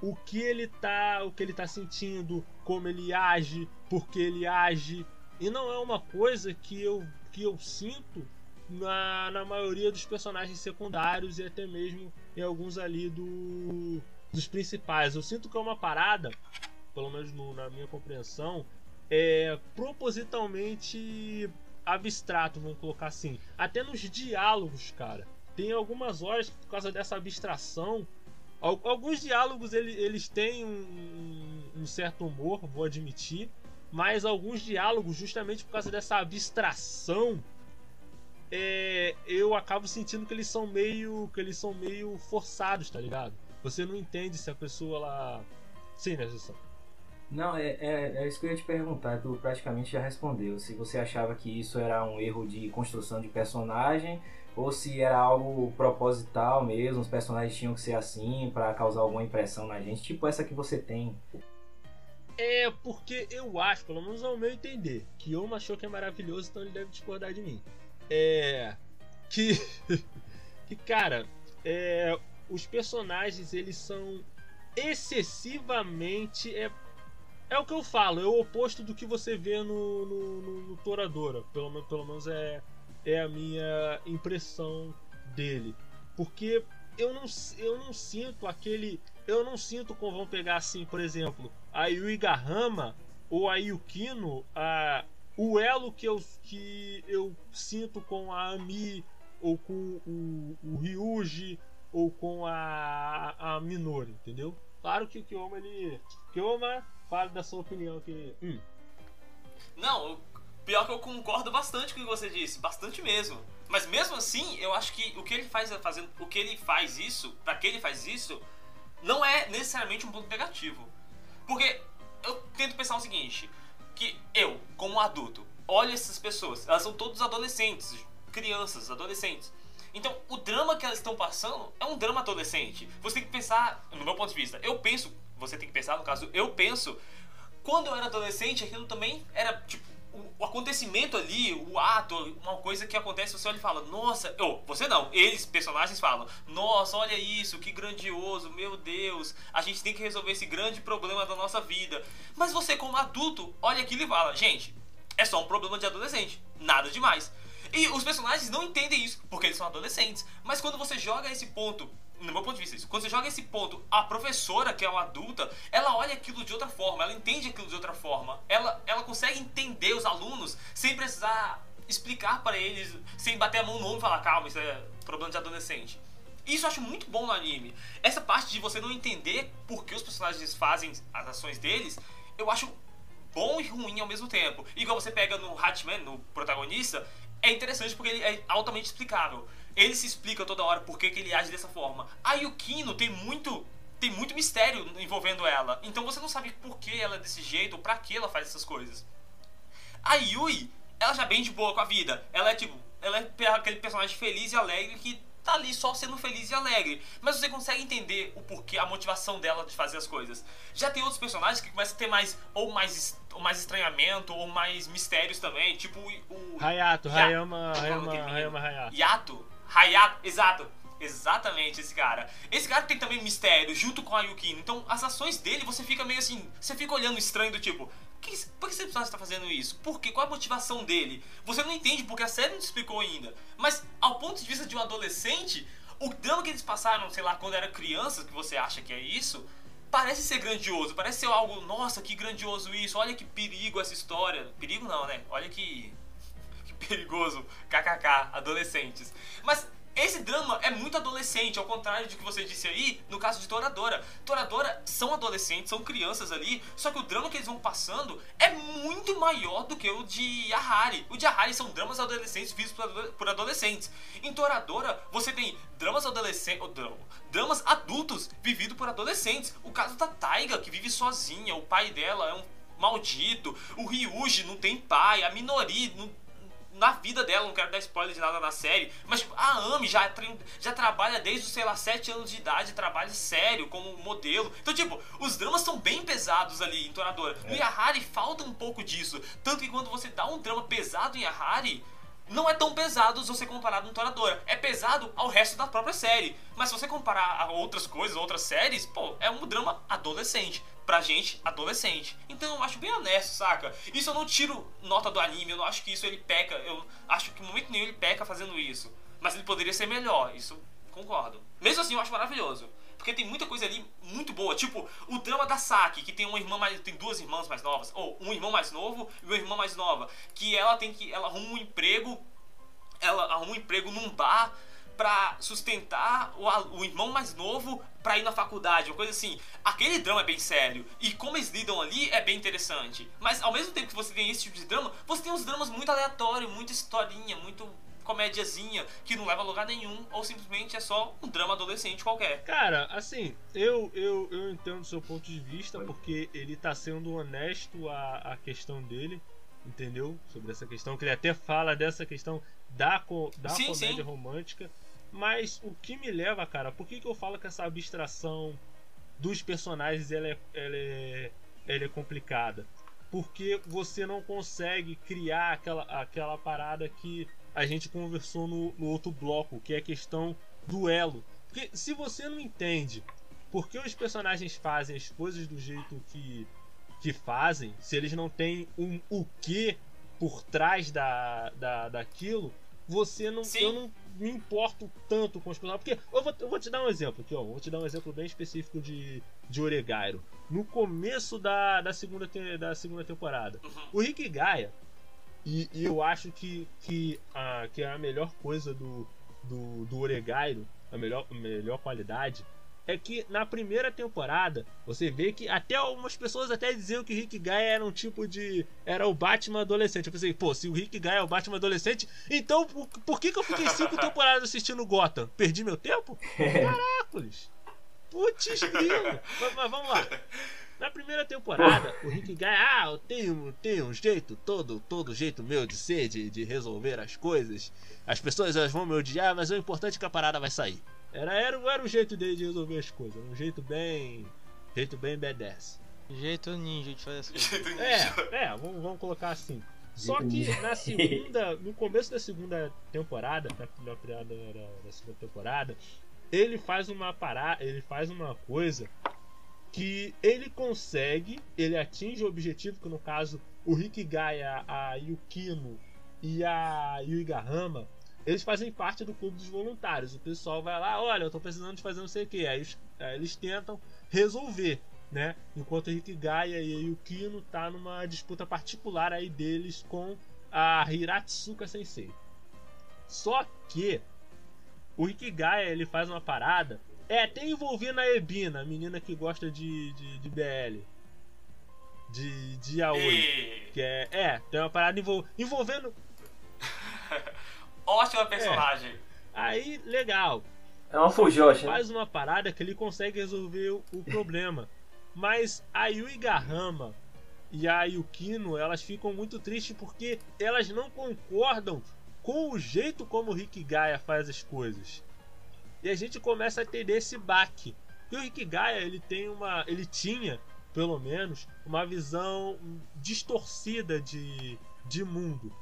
o que ele tá, o que ele tá sentindo, como ele age, por que ele age. E não é uma coisa que eu, que eu sinto na, na maioria dos personagens secundários e até mesmo em alguns ali do, dos principais. Eu sinto que é uma parada, pelo menos no- na minha compreensão, é propositalmente abstrato, vamos colocar assim. Até nos diálogos, cara. Tem algumas horas que, por causa dessa abstração, Al- Alguns diálogos ele- eles têm um, um- um certo humor, vou admitir, mas alguns diálogos, justamente por causa dessa abstração, é, eu acabo sentindo que eles são meio que eles são meio forçados, tá ligado? Você não entende se a pessoa ela sim, né, Jussan? Não, é, é, é isso que eu ia te perguntar, tu praticamente já respondeu. Se você achava que isso era um erro de construção de personagem ou se era algo proposital mesmo, os personagens tinham que ser assim pra causar alguma impressão na gente, tipo essa que você tem. É porque eu acho, pelo menos ao meu entender, que Yoma achou que é maravilhoso, então ele deve discordar de mim. É. Que. que, cara, é, os personagens eles são excessivamente. É, é o que eu falo, é o oposto do que você vê no, no, no, no Toradora. Pelo, pelo menos é, é a minha impressão dele. Porque eu não, eu não sinto aquele. Eu não sinto como vão pegar assim, por exemplo, a Yui Gahama ou a Yukino, a, o elo que eu, que eu sinto com a Ami ou com o, o Ryuji ou com a, a Minori, entendeu? Claro que o Kyoma ele. Kyoma, fala da sua opinião que. Hum, Não, pior que eu concordo bastante com o que você disse, bastante mesmo. Mas mesmo assim, eu acho que o que ele faz fazendo, o que ele faz isso, pra que ele faz isso, não é necessariamente um ponto negativo. Porque eu tento pensar o seguinte, que eu, como adulto, olho essas pessoas, elas são todos adolescentes, crianças, adolescentes. Então, o drama que elas estão passando é um drama adolescente. Você tem que pensar, no meu ponto de vista, eu penso, você tem que pensar, no caso, eu penso quando eu era adolescente, aquilo também era tipo o, acontecimento ali, o ato, uma coisa que acontece, você olha e fala, nossa, eu, você não, eles, personagens falam, nossa, olha isso, que grandioso, meu Deus, a gente tem que resolver esse grande problema da nossa vida. Mas você, como adulto, olha aquilo e fala, gente, é só um problema de adolescente, nada demais. E os personagens não entendem isso, porque eles são adolescentes. Mas quando você joga esse ponto, no meu ponto de vista, isso, quando você joga esse ponto, a professora, que é uma adulta, ela olha aquilo de outra forma, ela entende aquilo de outra forma. Ela, ela consegue entender os alunos sem precisar explicar para eles, sem bater a mão no ombro e falar, calma, isso é problema de adolescente. Isso eu acho muito bom no anime. Essa parte de você não entender por que os personagens fazem as ações deles, eu acho bom e ruim ao mesmo tempo. Igual você pega no Hatman, no protagonista, é interessante porque ele é altamente explicável. Ele se explica toda hora por que, que ele age dessa forma. A Yukino tem muito tem muito mistério envolvendo ela. Então você não sabe por que ela é desse jeito ou pra que ela faz essas coisas. A Yui, ela já é bem de boa com a vida. Ela é tipo, ela é aquele personagem feliz e alegre que tá ali só sendo feliz e alegre. Mas você consegue entender o porquê, a motivação dela de fazer as coisas. Já tem outros personagens que começam a ter mais, ou mais, ou mais estranhamento, ou mais mistérios também, tipo o... Hayato, Ya- Hayama, falando Hayama. Hayama Hayato. Yato? Hayato, exato. Exatamente esse cara. Esse cara tem também mistério junto com a Yukino. Então as ações dele você fica meio assim. Você fica olhando estranho do tipo. Que, por que esse personagem está fazendo isso? Por quê? Qual a motivação dele? Você não entende porque a série não te explicou ainda. Mas ao ponto de vista de um adolescente, o drama que eles passaram, sei lá, quando era criança, que você acha que é isso, parece ser grandioso. Parece ser algo, nossa, que grandioso isso. Olha que perigo essa história. Perigo não, né? Olha que que perigoso, kkk, adolescentes. Mas esse drama é muito adolescente, ao contrário de que você disse aí, no caso de Toradora. Toradora são adolescentes, são crianças ali, só que o drama que eles vão passando é muito maior do que o de Yahari. O de Yahari são dramas adolescentes ado- por adolescentes. Em Toradora, você tem dramas adolescentes, dramas adultos vividos por adolescentes. O caso da Taiga, que vive sozinha, o pai dela é um maldito, o Ryuji não tem pai, a Minori não na vida dela, não quero dar spoiler de nada na série, mas tipo, a Ami já, já trabalha desde os, sei lá, 7 anos de idade, trabalha sério como modelo. Então, tipo, os dramas são bem pesados ali em Toradora. No Yahari falta um pouco disso. Tanto que quando você dá um drama pesado em Yahari, não é tão pesado se você comparar com Toradora. É pesado ao resto da própria série. Mas se você comparar a outras coisas, outras séries, pô, é um drama adolescente. Pra gente, adolescente. Então eu acho bem honesto, saca? Isso eu não tiro nota do anime, eu não acho que isso ele peca. Eu acho que em momento nenhum ele peca fazendo isso. Mas ele poderia ser melhor, isso concordo. Mesmo assim, eu acho maravilhoso. Porque tem muita coisa ali muito boa. Tipo, o drama da Saki, que tem uma irmã mais. tem duas irmãs mais novas. Ou um irmão mais novo e uma irmã mais nova. Que ela tem que. Ela arruma um emprego. Ela arruma um emprego num bar pra sustentar o, o irmão mais novo pra ir na faculdade, uma coisa assim. Aquele drama é bem sério. E como eles lidam ali é bem interessante. Mas ao mesmo tempo que você tem esse tipo de drama, você tem uns dramas muito aleatórios, muita historinha, muito comédiazinha, que não leva a lugar nenhum, ou simplesmente é só um drama adolescente qualquer. Cara, assim, eu, eu, eu entendo o seu ponto de vista, porque ele tá sendo honesto a, a questão dele, entendeu? Sobre essa questão, que ele até fala dessa questão da, co- da Sim, comédia sim. romântica. Mas o que me leva, cara, por que, que eu falo que essa abstração dos personagens ela é, ela é, ela é complicada? Porque você não consegue criar aquela, aquela parada que a gente conversou no, no outro bloco, que é a questão do elo. Porque se você não entende por que os personagens fazem as coisas do jeito que, que fazem, se eles não têm um o que por trás da, da, daquilo, você não. Sim. Eu não me importo tanto com os personagens. Porque eu vou, eu vou te dar um exemplo aqui, ó. Vou te dar um exemplo bem específico de, de Oregairo. No começo da, da, segunda, te- da segunda temporada, Uhum. o Rick Gaia, e, e eu acho que, que, a, que é a melhor coisa do, do, do Oregairo, a melhor, a melhor qualidade, é que na primeira temporada você vê que até algumas pessoas até diziam que o Rick Gaia era um tipo de. Era o Batman adolescente. Eu pensei, pô, se o Rick Gaia é o Batman adolescente, então por, por que, que eu fiquei cinco temporadas assistindo Gotham? Perdi meu tempo? Caracoles! Putz, grilo! mas, mas vamos lá. Na primeira temporada, o Rick Gaia, ah, eu tenho, tenho um jeito, todo, todo jeito meu de ser, de, de resolver as coisas. As pessoas elas vão me odiar, mas o importante é que a parada vai sair. Era, era, era o jeito dele de resolver as coisas, um jeito bem. jeito bem badass. Jeito ninja de fazer as coisas. É, é, vamos, vamos colocar assim. Só que na segunda, no começo da segunda temporada, na, na, na, na- na segunda temporada, ele faz uma parada, ele faz uma coisa que ele consegue, ele atinge o objetivo, que no caso o Rick Gaia, a Yukino e a Yuigahama, eles fazem parte do clube dos voluntários. O pessoal vai lá, olha, eu tô precisando de fazer não sei o que. Aí, aí eles tentam resolver, né? Enquanto o Rick Gaia e a Yukino tá numa disputa particular aí deles com a Hiratsuka Sensei. Só que o Rick Gaia ele faz uma parada, é até envolvendo a Ebina, a menina que gosta de, de, de BL. De, de Yaoi. E... Que é, é, tem uma parada envol- envolvendo. Ótima personagem. Aí, legal. É uma fujoshi, né? faz uma parada que ele consegue resolver o, o problema. Mas a Yuigahama e a Yukino, elas ficam muito tristes porque elas não concordam com o jeito como o Rick Gaia faz as coisas. E a gente começa a ter esse baque. E o Hikigaya, ele tem uma. ele tinha, pelo menos, uma visão distorcida de, de mundo.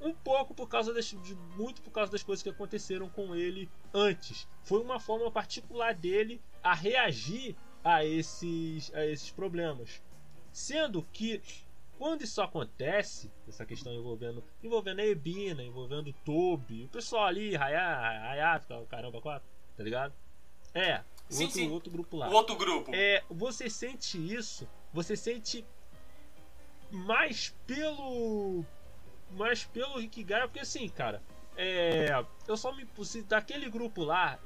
Um pouco por causa das, de, muito por causa das coisas que aconteceram com ele antes. Foi uma forma particular dele a reagir a esses, a esses problemas. Sendo que quando isso acontece, essa questão envolvendo, envolvendo a Ebina, envolvendo o Toby, o pessoal ali, Hayato, caramba, quatro, tá ligado? É, Sim, outro, sim. outro grupo lá. O outro grupo. É, você sente isso, você sente mais pelo. Mais pelo Hikigaya, porque assim, cara, é. Eu só me. Se daquele grupo lá,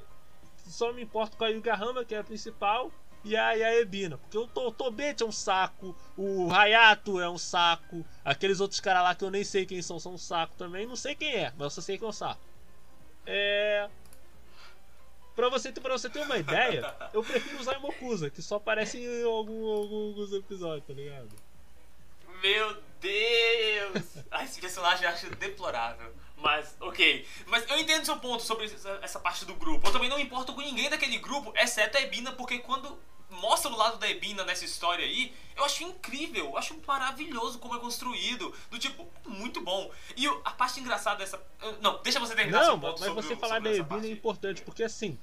só me importo com a Yugahama, que é a principal, e a, e a Ebina. Porque o To- Tobete é um saco, o Hayato é um saco, aqueles outros caras lá que eu nem sei quem são, são um saco também. Não sei quem é, mas eu só sei que é um saco. É. Pra você, ter, pra você ter uma ideia, eu prefiro usar Imokusa, que só aparece em algum- alguns episódios, tá ligado? Meu Deus! Ah, esse personagem eu acho deplorável. Mas, ok. Mas eu entendo seu ponto sobre essa, essa parte do grupo. Eu também não importo com ninguém daquele grupo, exceto a Ebina, porque quando mostra o lado da Ebina nessa história aí, eu acho incrível, eu acho maravilhoso como é construído. Do tipo, muito bom. E a parte engraçada dessa. Não, deixa você terminar Não, mas sobre você falar da Ebina é importante, porque assim,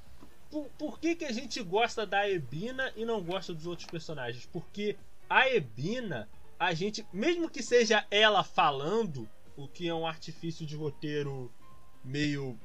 por, por que, que a gente gosta da Ebina e não gosta dos outros personagens? Porque a Ebina, a gente, mesmo que seja ela falando, o que é um artifício de roteiro meio,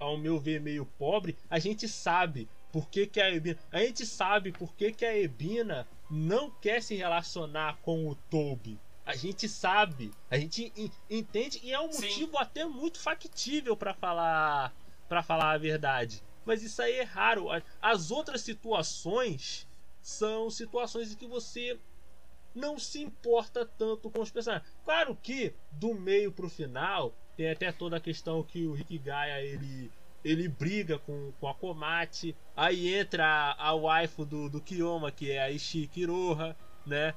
ao meu ver, meio pobre, a gente sabe por que, que a Ebina. A gente sabe por que, que a Ebina não quer se relacionar com o Toby. A gente sabe, a gente en- entende e é um Sim. motivo até muito factível pra falar para falar a verdade. Mas isso aí é raro. As outras situações são situações em que você não se importa tanto com os personagens. Claro que do meio pro final tem até toda a questão que o Hikigaya ele ele briga com, com a Komate, aí entra a, a waifu do, do Kiyoma, que é a Ishiki Iroha, né?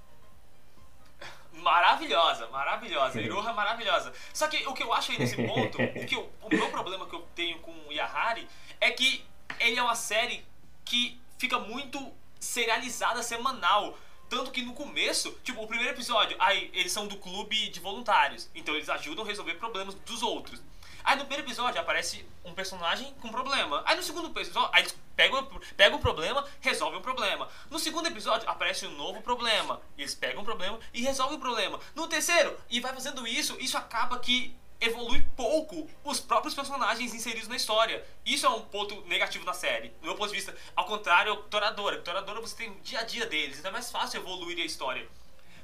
Maravilhosa, maravilhosa. Iroha maravilhosa. Só que o que eu acho aí nesse ponto, o, que eu- o meu problema que eu tenho com o Yahari é que ele é uma série que fica muito serializada semanal. Tanto que no começo, tipo, o primeiro episódio, aí eles são do clube de voluntários. Então eles ajudam a resolver problemas dos outros. Aí no primeiro episódio aparece um personagem com problema. Aí no segundo episódio, aí eles pegam, pegam o problema, resolvem o problema. No segundo episódio aparece um novo problema. Eles pegam o problema e resolvem o problema. No terceiro, e vai fazendo isso, isso acaba que evolui pouco os próprios personagens inseridos na história. Isso é um ponto negativo na série. Do meu ponto de vista, ao contrário, Toradora. Toradora você tem o dia a dia deles, então é mais fácil evoluir a história.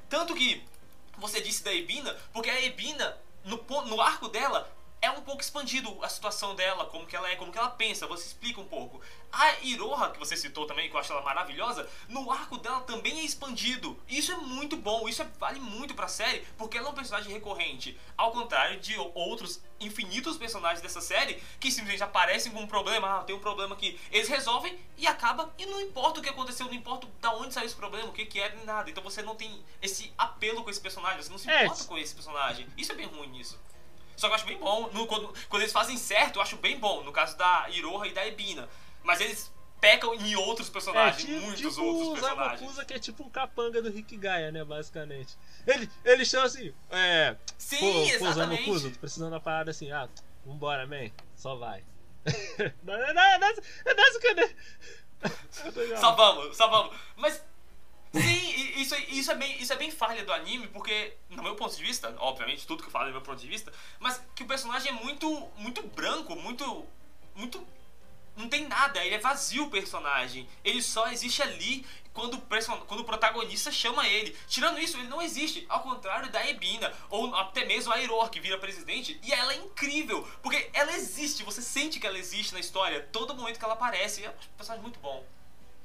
Tanto que você disse da Ebina, porque a Ebina, no, no arco dela, é um pouco expandido a situação dela, como que ela é, como que ela pensa, você explica um pouco. A Iroha, que você citou também, que eu acho ela maravilhosa, no arco dela também é expandido. Isso é muito bom, isso é- vale muito pra série, porque ela é um personagem recorrente. Ao contrário de outros infinitos personagens dessa série, que simplesmente aparecem com um problema, ah, tem um problema aqui. Eles resolvem e acaba, e não importa o que aconteceu, não importa da onde saiu esse problema, o que que é, nem nada. Então você não tem esse apelo com esse personagem, você não se É, importa com esse personagem. Isso é bem ruim nisso. Só que eu acho bem bom. no- quando, quando eles fazem certo, eu acho bem bom. No caso da Iroha e da Ebina. Mas eles pecam em outros É, personagens, tipo, muitos tipo outros o personagens. Zamakusa, que é tipo um capanga do Hikigaya, né, basicamente. Ele, ele chama assim, é... Sim, pô, pô, exatamente. Zamakusa, tô precisando da parada assim, ah, vambora, man, só vai. não, não, não, não, não, não, Só vamos, só vamos. Mas sim, isso, isso, é bem, isso é bem falha do anime, porque, no meu ponto de vista, obviamente, tudo que eu falo é do meu ponto de vista, mas que o personagem é muito, muito branco, muito. muito. Não tem nada, ele é vazio o personagem. Ele só existe ali quando o, person- quando o protagonista chama ele. Tirando isso, ele não existe. Ao contrário da Ebina, ou até mesmo a Iroha, que vira presidente. E ela é incrível, porque ela existe, você sente que ela existe na história, todo momento que ela aparece. É um personagem muito bom.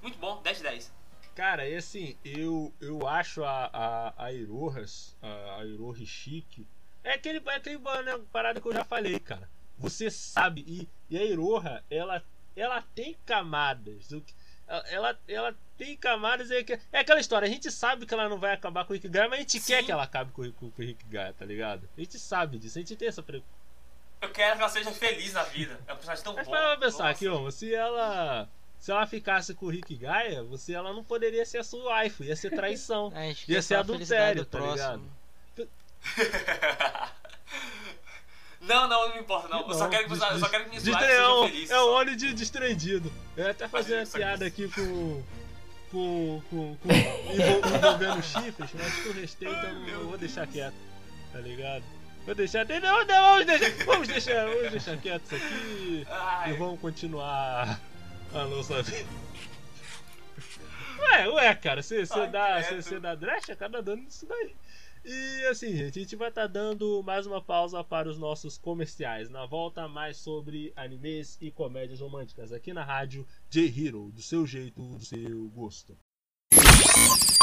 Muito bom, 10 de 10. Cara, e assim, eu, eu acho a, a, a Irohas, a, a Iroha Chique, é aquele, é aquele né, parada que eu já falei, cara. Você sabe, e, e a Iroha, ela, ela tem camadas. Ela, ela, tem camadas, é, é aquela história, a gente sabe que ela não vai acabar com o Hikigaya, mas a gente Sim. quer que ela acabe com, o- com, com o Hikigaya, tá ligado? A gente sabe disso, a gente tem essa pre... Eu quero que ela seja feliz na vida. É um personagem tão Mas bom. para pensar Nossa. aqui, ó, se ela. Se ela ficasse com o Rick Gaia, você ela não poderia ser a sua wife, ia ser traição. Gente Ia ser adultério, tá próximo. não, não, não me importa, não. eu só Não, quero que, você- eu só quero que minhas de- wives é sejam um, felizes. é só. óleo de desprendido. Eu ia até fazer uma piada aqui com. com. com. com envol- envolvendo chifres, mas com respeito eu, não, eu vou deixar quieto, tá ligado? Vou deixar. Não, não, vamos deixar. Vamos deixar, vamos deixar quieto isso aqui. Ai, E vamos continuar a nossa vida. Ué, ué, cara, você dá, credo. você dá drecha, cada dando isso daí. E assim, gente, a gente vai estar dando mais uma pausa para os nossos comerciais. Na volta, mais sobre animes e comédias românticas aqui na rádio J-Hero, do seu jeito, do seu gosto.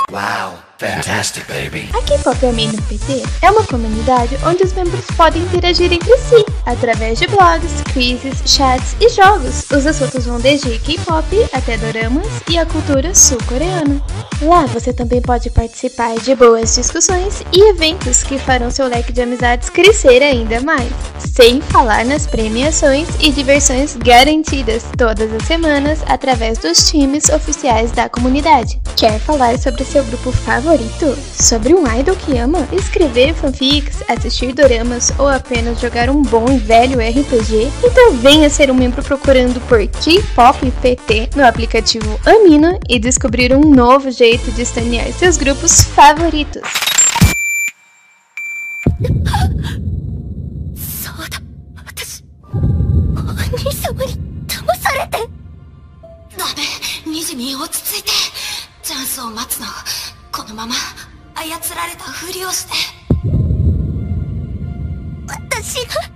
Wow, fantastic, baby. A K-Pop Army no PT é uma comunidade onde os membros podem interagir entre si, através de blogs, quizzes, chats e jogos. Os assuntos vão desde K-pop até doramas e a cultura sul-coreana. Lá você também pode participar de boas discussões e eventos que farão seu leque de amizades crescer ainda mais. Sem falar nas premiações e diversões garantidas todas as semanas através dos times oficiais da comunidade. Quer falar sobre seu grupo favorito? Sobre um idol que ama? Escrever fanfics, assistir doramas ou apenas jogar um bom velho RPG? Então venha ser um membro procurando por K-Pop PT no aplicativo Amino e descobrir um novo jeito de estanear seus grupos favoritos. Thank.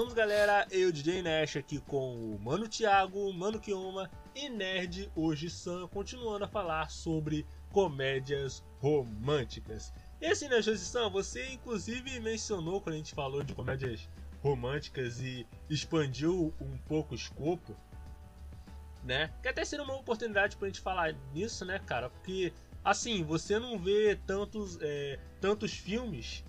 voltamos, galera. Eu, DJ Nash, aqui com o Mano Thiago, Mano Kioma e Nerd Hoje Sam, continuando a falar sobre comédias românticas. E assim, Nerd Hoje Sam, você inclusive mencionou quando a gente falou de comédias românticas e expandiu um pouco o escopo, né? Que até seria uma oportunidade pra gente falar nisso, né, cara? Porque, assim, você não vê tantos, é, tantos filmes.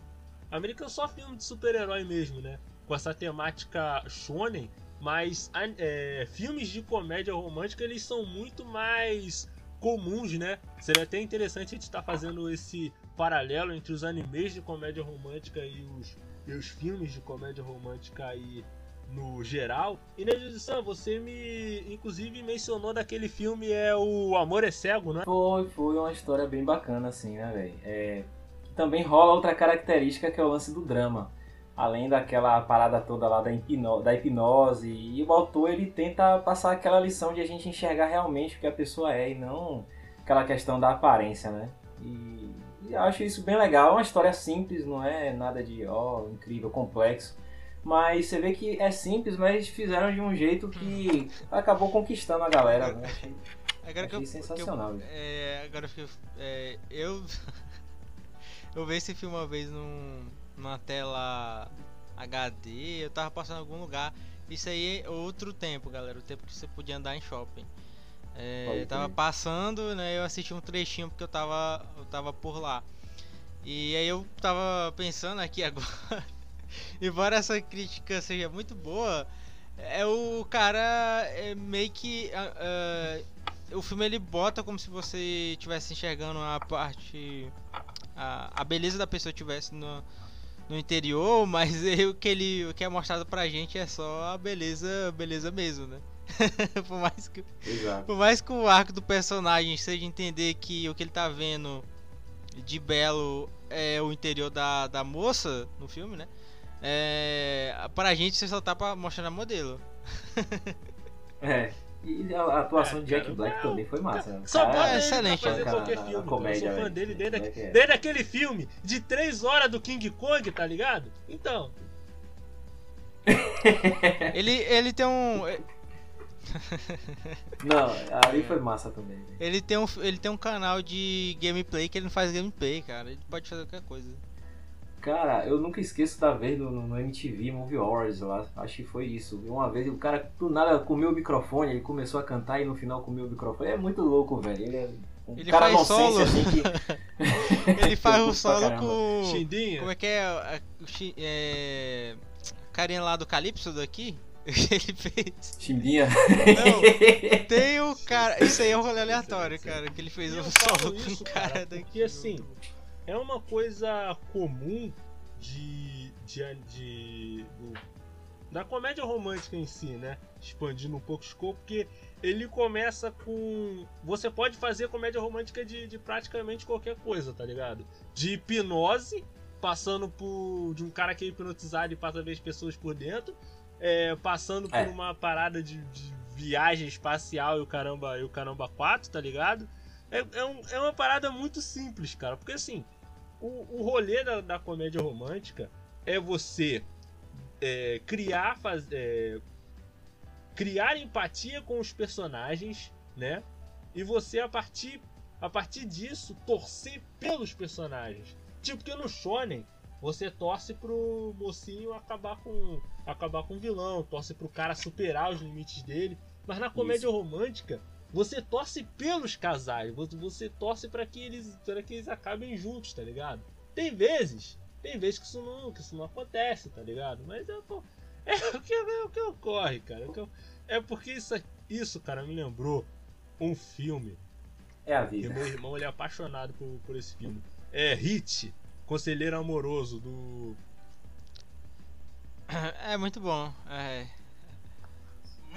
Americano só filme de super-herói mesmo, né? Com essa temática shonen, mas é, filmes de comédia romântica eles são muito mais comuns, né? Seria até interessante a gente estar fazendo esse paralelo entre os animes de comédia romântica e os, e os filmes de comédia romântica aí no geral. E na edição você me inclusive mencionou daquele filme é o Amor é Cego, né? Foi, foi uma história bem bacana assim, né, velho? É, também rola outra característica que é o lance do drama além daquela parada toda lá da, hipno, da hipnose, e o autor ele tenta passar aquela lição de a gente enxergar realmente o que a pessoa é e não aquela questão da aparência, né? E, e eu acho isso bem legal, é uma história simples, não é nada de ó, incrível, complexo, mas você vê que é simples, mas fizeram de um jeito que acabou conquistando a galera, né? Achei, Agora que achei eu, sensacional. eu, é, agora que eu, é, eu eu vi esse filme uma vez num, numa tela HD, eu tava passando em algum lugar. Isso aí é outro tempo, galera, o tempo que você podia andar em shopping. É, tava passando, né? Eu assisti um trechinho porque eu tava, eu tava por lá. E aí eu tava pensando aqui agora, embora essa crítica seja muito boa, é o cara é meio que uh, o filme ele bota como se você estivesse enxergando a parte a, a beleza da pessoa estivesse no, no interior, mas o que ele o que é mostrado pra gente é só a beleza, beleza mesmo, né? por, mais que, Exato. por mais que o arco do personagem seja entender que o que ele tá vendo de belo é o interior da, da moça no filme, né? É, pra gente você só tá pra mostrar a modelo. É. E a atuação É, de Jack cara, Black não, também foi massa. né? O Só cara- pode é ele excelente, fazer né? qualquer Na- filme. cara. comédia, eu sou fã velho. dele desde, Moleque é- desde aquele filme de 3 horas do King Kong, tá ligado? Então, Ele, ele tem um. Não, ali foi massa também. velho. Ele tem, um, ele tem um canal de gameplay que ele não faz gameplay, cara. Ele pode fazer qualquer coisa. Cara, eu nunca esqueço da vez no, no MTV Movie Awards lá. Acho que foi isso. Uma vez o cara do nada comeu o microfone, ele começou a cantar e no final comeu o microfone. É muito louco, velho. Ele é um Ele cara faz nonsense, solo. assim que. Ele faz o solo com. Xindinha. Como é que é? a- o é... Carinha lá do Calypso daqui? Ele fez. Chimbinha. Não, tem o cara. Isso aí é um rolê aleatório, cara. Que ele fez E um solo com um cara cara, daqui. porque assim, é uma coisa comum de, de, de- do- da comédia romântica em si, né? Expandindo um pouco o escopo, porque ele começa com. Você pode fazer comédia romântica de, de praticamente qualquer coisa, tá ligado? De hipnose, passando por. de um cara que é hipnotizado e passa a ver as pessoas por dentro, é, passando por É. uma parada de, de viagem espacial e o caramba, e o caramba 4, tá ligado? É, é, um- é uma parada muito simples, cara. Porque assim, o, o rolê da, da comédia romântica é você é, criar, faz, é, criar empatia com os personagens, né? E você, a partir, a partir disso, torcer pelos personagens. Tipo que no Shonen, você torce pro mocinho acabar com acabar com o vilão, torce pro cara superar os limites dele. Mas na comédia romântica, você torce pelos casais, você, torce pra que eles para que eles acabem juntos, tá ligado? Tem vezes, tem vezes que isso não, que isso não acontece, tá ligado? Mas é, o que- é o que, é o que ocorre, cara. É, é porque isso, isso, cara, me lembrou um filme É a e vida. meu irmão ele é apaixonado por, por esse filme. É Hit, Conselheiro Amoroso, do. É muito bom. É.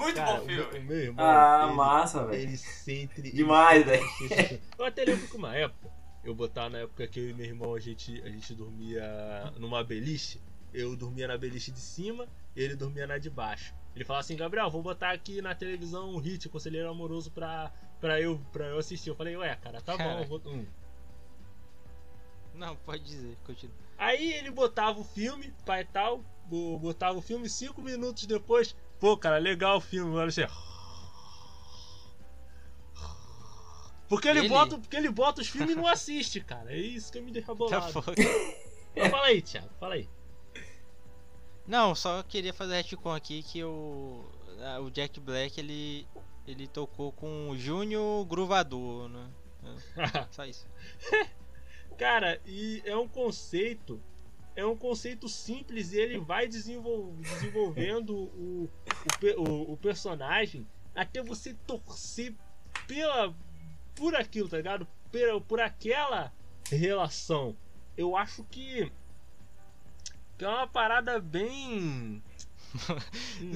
Muito Cara, bom filme. meu irmão. Ah, ele- massa, velho. Ele sempre. Demais, velho. Eu até lembro que uma época, eu botava na época que eu e meu irmão a gente, a gente dormia numa beliche. Eu dormia na beliche de cima e ele dormia na de baixo. Ele falava assim, Gabriel, vou botar aqui na televisão um hit, Conselheiro Amoroso, pra, pra, eu, pra eu assistir. Eu falei, ué, cara, tá bom, Cara. eu vou. Hum. Não, pode dizer, continua. Aí ele botava o filme, pai e tal, bo- botava o filme, cinco minutos depois, pô, cara, legal o filme, olha assim. Porque ele, Ele? bota, porque ele bota os filmes e não assiste, cara. É isso que me deixa Tá bolado. Mas fala aí, Thiago, fala aí. Não, só queria fazer retcon aqui que o, o Jack Black ele, ele tocou com o Júnior Gruvador, né? É, só isso. Cara, e é um conceito. É um conceito simples e ele vai desenvol- desenvolvendo o, o, o- o personagem até você torcer pela, por aquilo, tá ligado? Por, por aquela relação. Eu acho que, que é uma parada bem.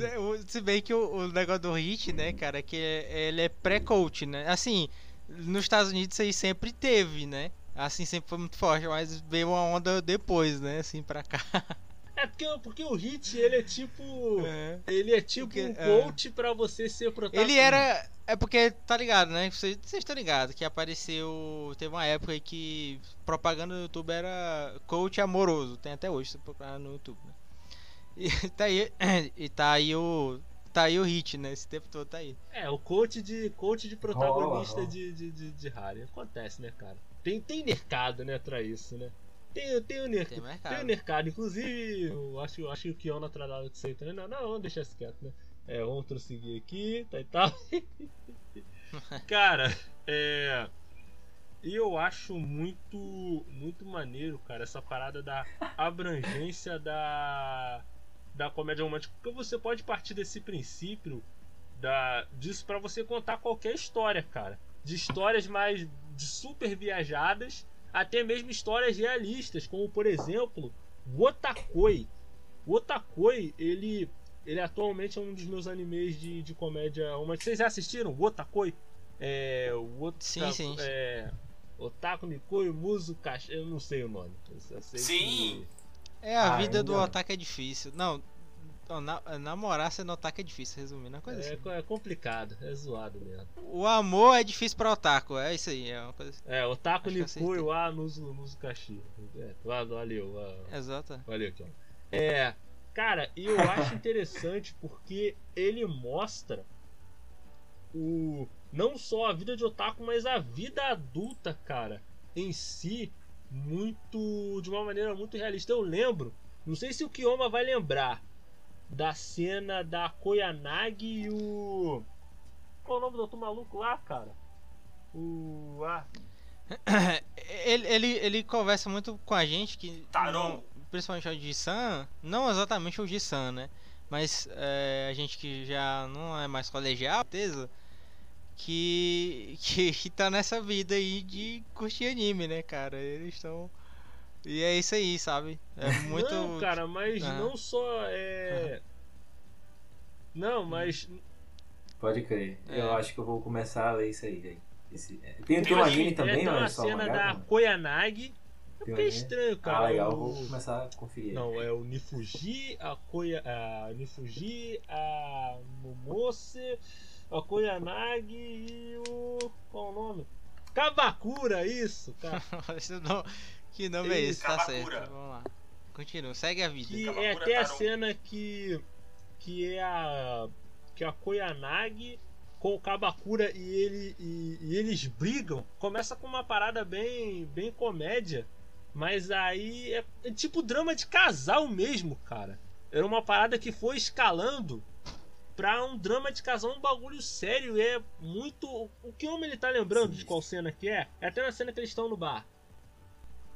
É, Se bem que o, o negócio do Hit, né, cara, que é- ele é pré-coach, né? Assim, nos Estados Unidos isso aí sempre teve, né? Assim, sempre foi muito forte, mas veio uma onda depois, né? Assim, pra cá. É porque, porque o Hit, ele é tipo. É. Ele é tipo Porque, um é. coach pra você ser protagonista. Ele era. É porque, tá ligado, né? Vocês vocês estão ligados que apareceu. Teve uma época aí que propaganda no YouTube era coach amoroso. Tem até hoje, se você procurar no YouTube, né? E tá aí. E tá aí o. Tá aí o hit, né? Esse tempo todo tá aí. É, o coach de, coach de protagonista Rola, rola. De, de, de, de Harry. Acontece, né, cara? Tem, tem mercado, né, pra isso, né? Tem, tem, o, Tem tem mercado. o mercado. Inclusive, eu acho, eu acho que o Kiona tratado com isso aí também. Não, não, vamos deixar isso quieto, né? É, vamos prosseguir aqui, tá e tal. cara, é. Eu acho muito, muito maneiro, cara, essa parada da abrangência da, da comédia romântica. Porque você pode partir desse princípio da, disso para você contar qualquer história, cara. De histórias mais super viajadas até mesmo histórias realistas, como por exemplo, o Otakoi. O Otakoi, ele ele atualmente é um dos meus animes de, de comédia. Uma... Vocês já assistiram? O Otakoi? É. O Ota... Sim, sim, sim. É. Otaku Nikoi Muso Kashi. Eu não sei o nome. Sei Sim. É, a Ah, vida do otaku é difícil. Não, na- namorar sendo otaku é difícil, resumindo a Que coisa é, assim. é complicado, é zoado mesmo. O amor é difícil pra otaku, é isso aí, é uma coisa assim. É, Otaku que Nikoi acertei. wa Muso, Muso Kashi. É, va- valeu. va- Exato. Valeu. É, cara, e eu acho interessante porque ele mostra o não só a vida de otaku, mas a vida adulta, cara, em si, muito de uma maneira muito realista. Eu lembro, não sei se o Kiyoma vai lembrar da cena da Koyanagi e o qual é o nome do outro maluco lá, cara? O ah, ele, ele, ele conversa muito com a gente que. Não- principalmente o Ji-san, não exatamente o Ji-san, né? Mas é, a gente que já não é mais colegial, certeza, que, que, que tá nessa vida aí de curtir anime, né, cara? Eles estão. E é isso aí, sabe? É muito. Não, cara, mas Aham. não só é. Não, mas. Pode crer. É. Eu acho que eu vou começar a ler isso aí, velho. Esse- é, Tem, um anime também, é, é uma só cena mangá, da? Koyanagi. É um estranho, cara. Ah, legal. Eu o- vou começar a conferir. Não, é o Nifuji, a Koya. A Nifuji, a Momose, a Koyanagi e o. Qual o nome? Kabakura, isso, cara. Não- que nome é esse? Isso, Tá certo. Vamos lá. Continua, segue a vida. Que Kabakura é até a Taro. cena que. Que é a. Que a Koyanagi com o Kabakura e, ele, e, e eles brigam. Começa com uma parada bem, bem comédia. Mas aí é, é tipo drama de casal mesmo, cara. Era uma parada que foi escalando pra um drama de casal, um bagulho sério. E é muito. O que homem ele tá lembrando de qual cena que é? É até na cena que eles estão no bar.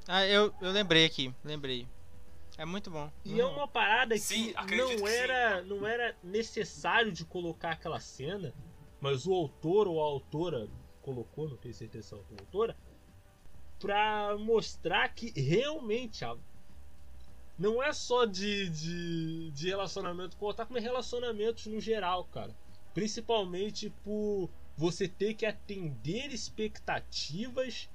Ah, eu, eu lembrei aqui, lembrei. É muito bom. E é uma parada Sim, que não que era, não era necessário de colocar aquela cena, mas o autor ou a autora colocou, não tenho certeza se é a autora, pra mostrar que realmente a- não é só de, de, de relacionamento com o otaku, mas relacionamentos no geral, cara. Principalmente por você ter que atender expectativas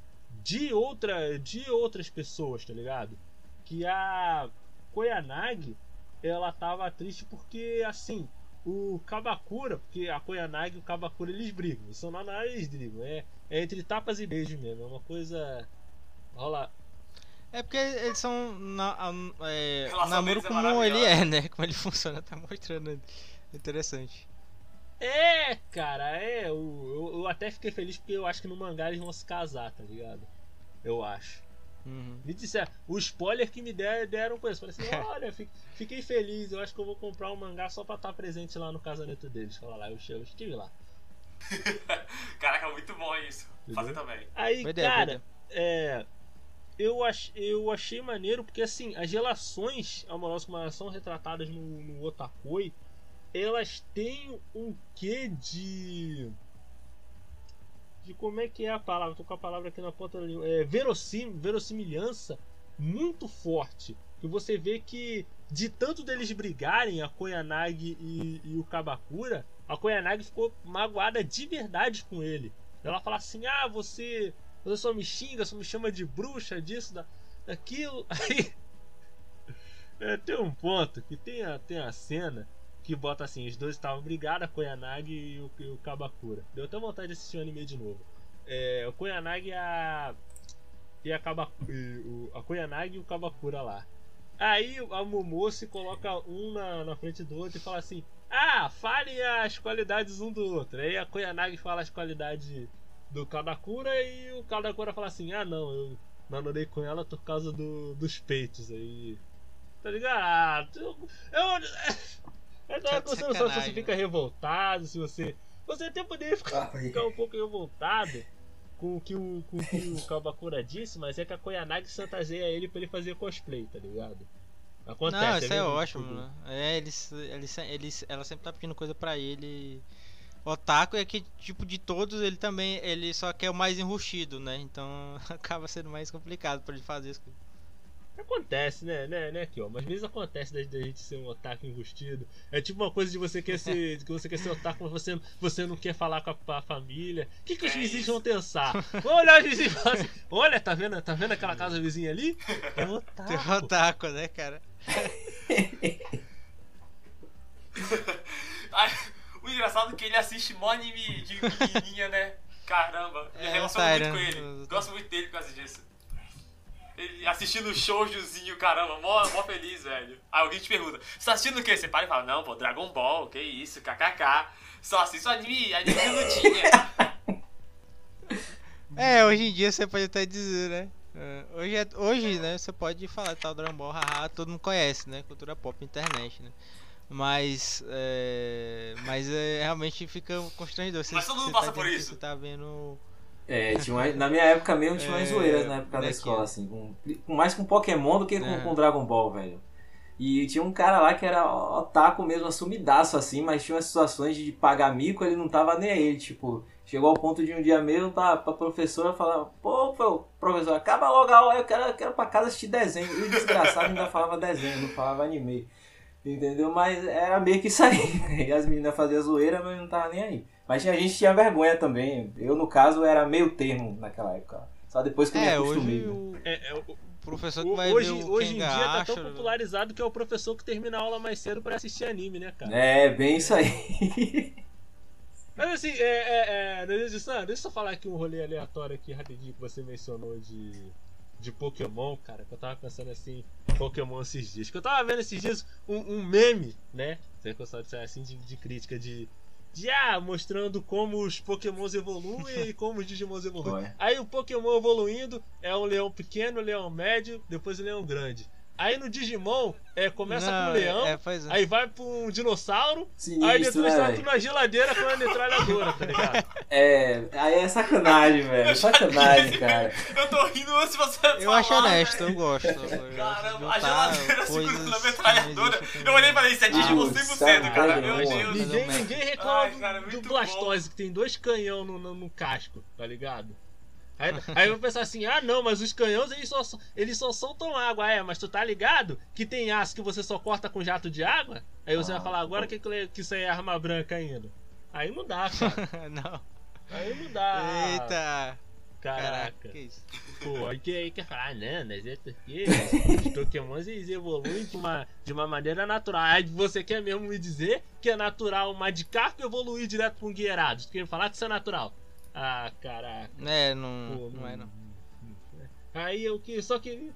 de, outra, de outras pessoas, tá ligado? Que a Koyanagi, ela tava triste porque, assim, o Kabakura, porque a Koyanagi e o Kabakura eles brigam. Eles são na na- eles brigam. É, é entre tapas e beijos mesmo. É uma coisa. Rola. É porque eles são na, a- é, namoro deles é como ele é, né? Como ele funciona, tá mostrando. Interessante. É, cara, é. Eu, eu, eu até fiquei feliz porque eu acho que no mangá eles vão se casar, tá ligado? Eu acho. Uhum. Me disseram, o spoiler que me der- deram com isso. Falei assim: olha, fi- fiquei feliz. Eu acho que eu vou comprar um mangá só pra estar presente lá no casamento deles. Fala lá, eu, eu estive lá. Caraca, muito bom isso. Fazer Entendeu? também. Aí, cara, é. Eu, ach, eu achei maneiro porque, assim, as relações amorosas como são retratadas no, no Otakoi, elas têm um quê de. De como é que é a palavra? Tô com a palavra aqui na ponta da língua. É, verossim, verossimilhança muito forte. Que você vê que, de tanto deles brigarem, a Koyanagi e, e o Kabakura, a Koyanagi ficou magoada de verdade com ele. Ela fala assim: ah, você, você só me xinga, só me chama de bruxa, disso, da, daquilo. Aí. É, tem um ponto que tem a, tem a cena que bota assim: os dois estavam brigados, a Koyanagi e o, e o Kabakura. Deu até vontade de assistir o anime de novo. É, o Koyanagi e a. E a, Kaba, e o, a Koyanagi e o Kabakura lá. Aí a Momo se coloca um na, na frente do outro e fala assim: Ah, fale as qualidades um do outro. Aí a Koyanagi fala as qualidades do Kadakura e o Kadakura fala assim: Ah, não, eu namorei com ela por causa do, dos peitos. Aí. Tá ligado? Eu. eu é Tá da de você, se você fica revoltado, se você. Você até poderia ficar, ficar um pouco revoltado com o que o, com o, que o Kabakura disse, mas é que a Koyanagi chantageia ele pra ele fazer cosplay, tá ligado? Acontece. Não, isso é mesmo, ótimo, né? É, eles, eles, eles, ela sempre tá pedindo coisa pra ele. O Otaku é que, tipo, de todos, ele também, ele só quer o mais enrustido, né? Então acaba sendo mais complicado pra ele fazer coisas. Acontece, né, né, né, aqui, ó. Mas às vezes acontece da, da gente ser um otaku enrustido. É tipo uma coisa de você quer ser. que você quer ser otaku, mas você, você não quer falar com a, com a família. O que, que os É vizinhos isso. vão pensar? Vão olhar os vizinhos e falar assim, olha, tá vendo, tá vendo aquela casa vizinha ali? É um otaku. Tem um otaku, né, cara? O engraçado é que ele assiste mó anime de menininha, né? Caramba, eu É, relaciono muito com né? ele. Gosto muito dele por causa disso. Assistindo o showzinho, caramba, mó, mó feliz, velho. Aí alguém te pergunta, você tá assistindo o quê? Você para e fala, não, pô, Dragon Ball, que isso, kkk. Só assisto anime, anime de lutinha. É, hoje em dia você pode até dizer, né? É, Hoje, é- hoje, né, você pode falar tal Dragon Ball, haha, todo mundo conhece, né? Cultura pop, internet, né? Mas, é, mas é, realmente fica constrangedor. Você, Mas todo mundo você passa tá por isso. Você tá vendo... É, tinha uma- na minha época mesmo tinha umas É, zoeiras na época da escola, assim. Com, mais com Pokémon do que com, Aham. com Dragon Ball, velho. E tinha um cara lá que era otaku mesmo, assumidaço, assim, mas tinha umas situações de pagar mico, ele não tava nem aí, tipo... Chegou ao ponto de um dia mesmo pra, pra professora falar, pô, pô, professor, acaba logo a aula, eu quero, eu quero pra casa assistir desenho. E o desgraçado ainda falava desenho, não falava anime. Entendeu? Mas era meio que isso aí. E as meninas faziam zoeira, mas não tava nem aí. Mas a gente tinha vergonha também. Eu, no caso, era meio termo naquela época. Só depois que eu me É, acostumei. hoje né? o É, é, o- professor que vai hoje, ver o hoje em dia tá tão Kenga popularizado que é o professor que termina a aula mais cedo pra assistir anime, né, cara? É, bem isso aí. Mas assim, é, é, é, deixa, eu só- falar aqui um rolê aleatório aqui rapidinho que você mencionou de, de Pokémon, cara, que eu tava pensando assim, Pokémon esses dias. Que eu tava vendo esses dias um, um meme, né? Sei que eu só disser assim de, de crítica de. De ah, mostrando como os Pokémons evoluem e como os Digimons evoluem. Aí o Pokémon evoluindo é um leão pequeno, leão médio, depois o leão grande. Aí no Digimon é, começa Não, com o leão, é, é. aí vai pra um dinossauro, Sinistro, aí depois né, tá tudo na geladeira com a metralhadora, tá ligado? É, aí é sacanagem, velho. Sacanagem, cara. Eu tô rindo antes de você Eu acho falar, honesto, eu gosto. Eu Caramba, a geladeira segurando a metralhadora. Eu olhei e falei, isso é Digimon Ah, 100%, cara. sacanagem, Meu. Deus. Ninguém, ninguém reclama Ai, do- cara, do, Blastoise, que tem dois canhão no, no, no casco, tá ligado? Aí, aí eu vou pensar assim, ah não, mas os canhões eles só, eles só soltam água, é, mas tu tá ligado que tem aço que você só corta com jato de água? Aí você Ah, vai falar agora que, que isso aí é arma branca ainda. Aí não dá, cara. não. Aí não dá. Eita! Caraca. Caraca, que isso? Pô, aí que aí quer falar, não, mas é porque os Pokémons eles evoluem de uma, de uma maneira natural. Aí você quer mesmo me dizer que é natural uma de carro evoluir direto pra um Guierados? Tu quer me falar que isso é natural? Ah, caraca. É, não, Pô, não é não. Aí eu que só que.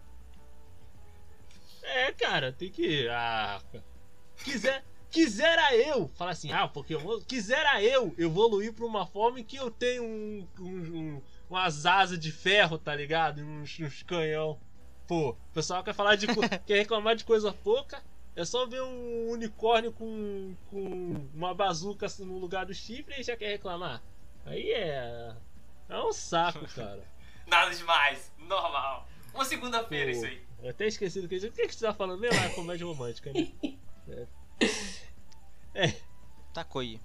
É, cara, tem que. Ah, quiser. Quisera eu, fala assim, ah, Pokémon, quisera eu evoluir pra uma forma em que eu tenho um, um, um- umas asas de ferro, tá ligado? Uns, uns canhão. Pô, o pessoal quer falar de. quer reclamar de coisa pouca. É só ver um unicórnio com, com uma bazuca assim no lugar do chifre e já quer reclamar. Aí é. É um saco, cara. Nada demais, normal. Uma segunda-feira isso aí. Eu até esqueci do que O que, que você tá falando mesmo? Ah, comédia romântica, né? Takoi.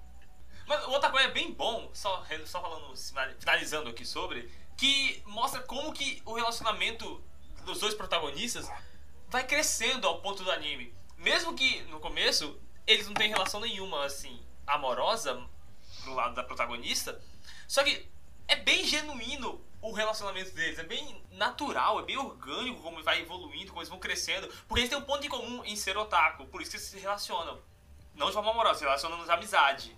Mas outra coisa é bem bom, só, só falando, finalizando aqui sobre, que mostra como que o relacionamento dos dois protagonistas vai crescendo ao ponto do anime. Mesmo que no começo eles não têm relação nenhuma assim amorosa pro lado da protagonista, só que é bem genuíno o relacionamento deles, é bem natural, é bem orgânico como vai evoluindo, como eles vão crescendo, porque eles têm um ponto em comum em ser otaku, por isso que eles se relacionam. Não de forma amorosa, se relacionam de amizade.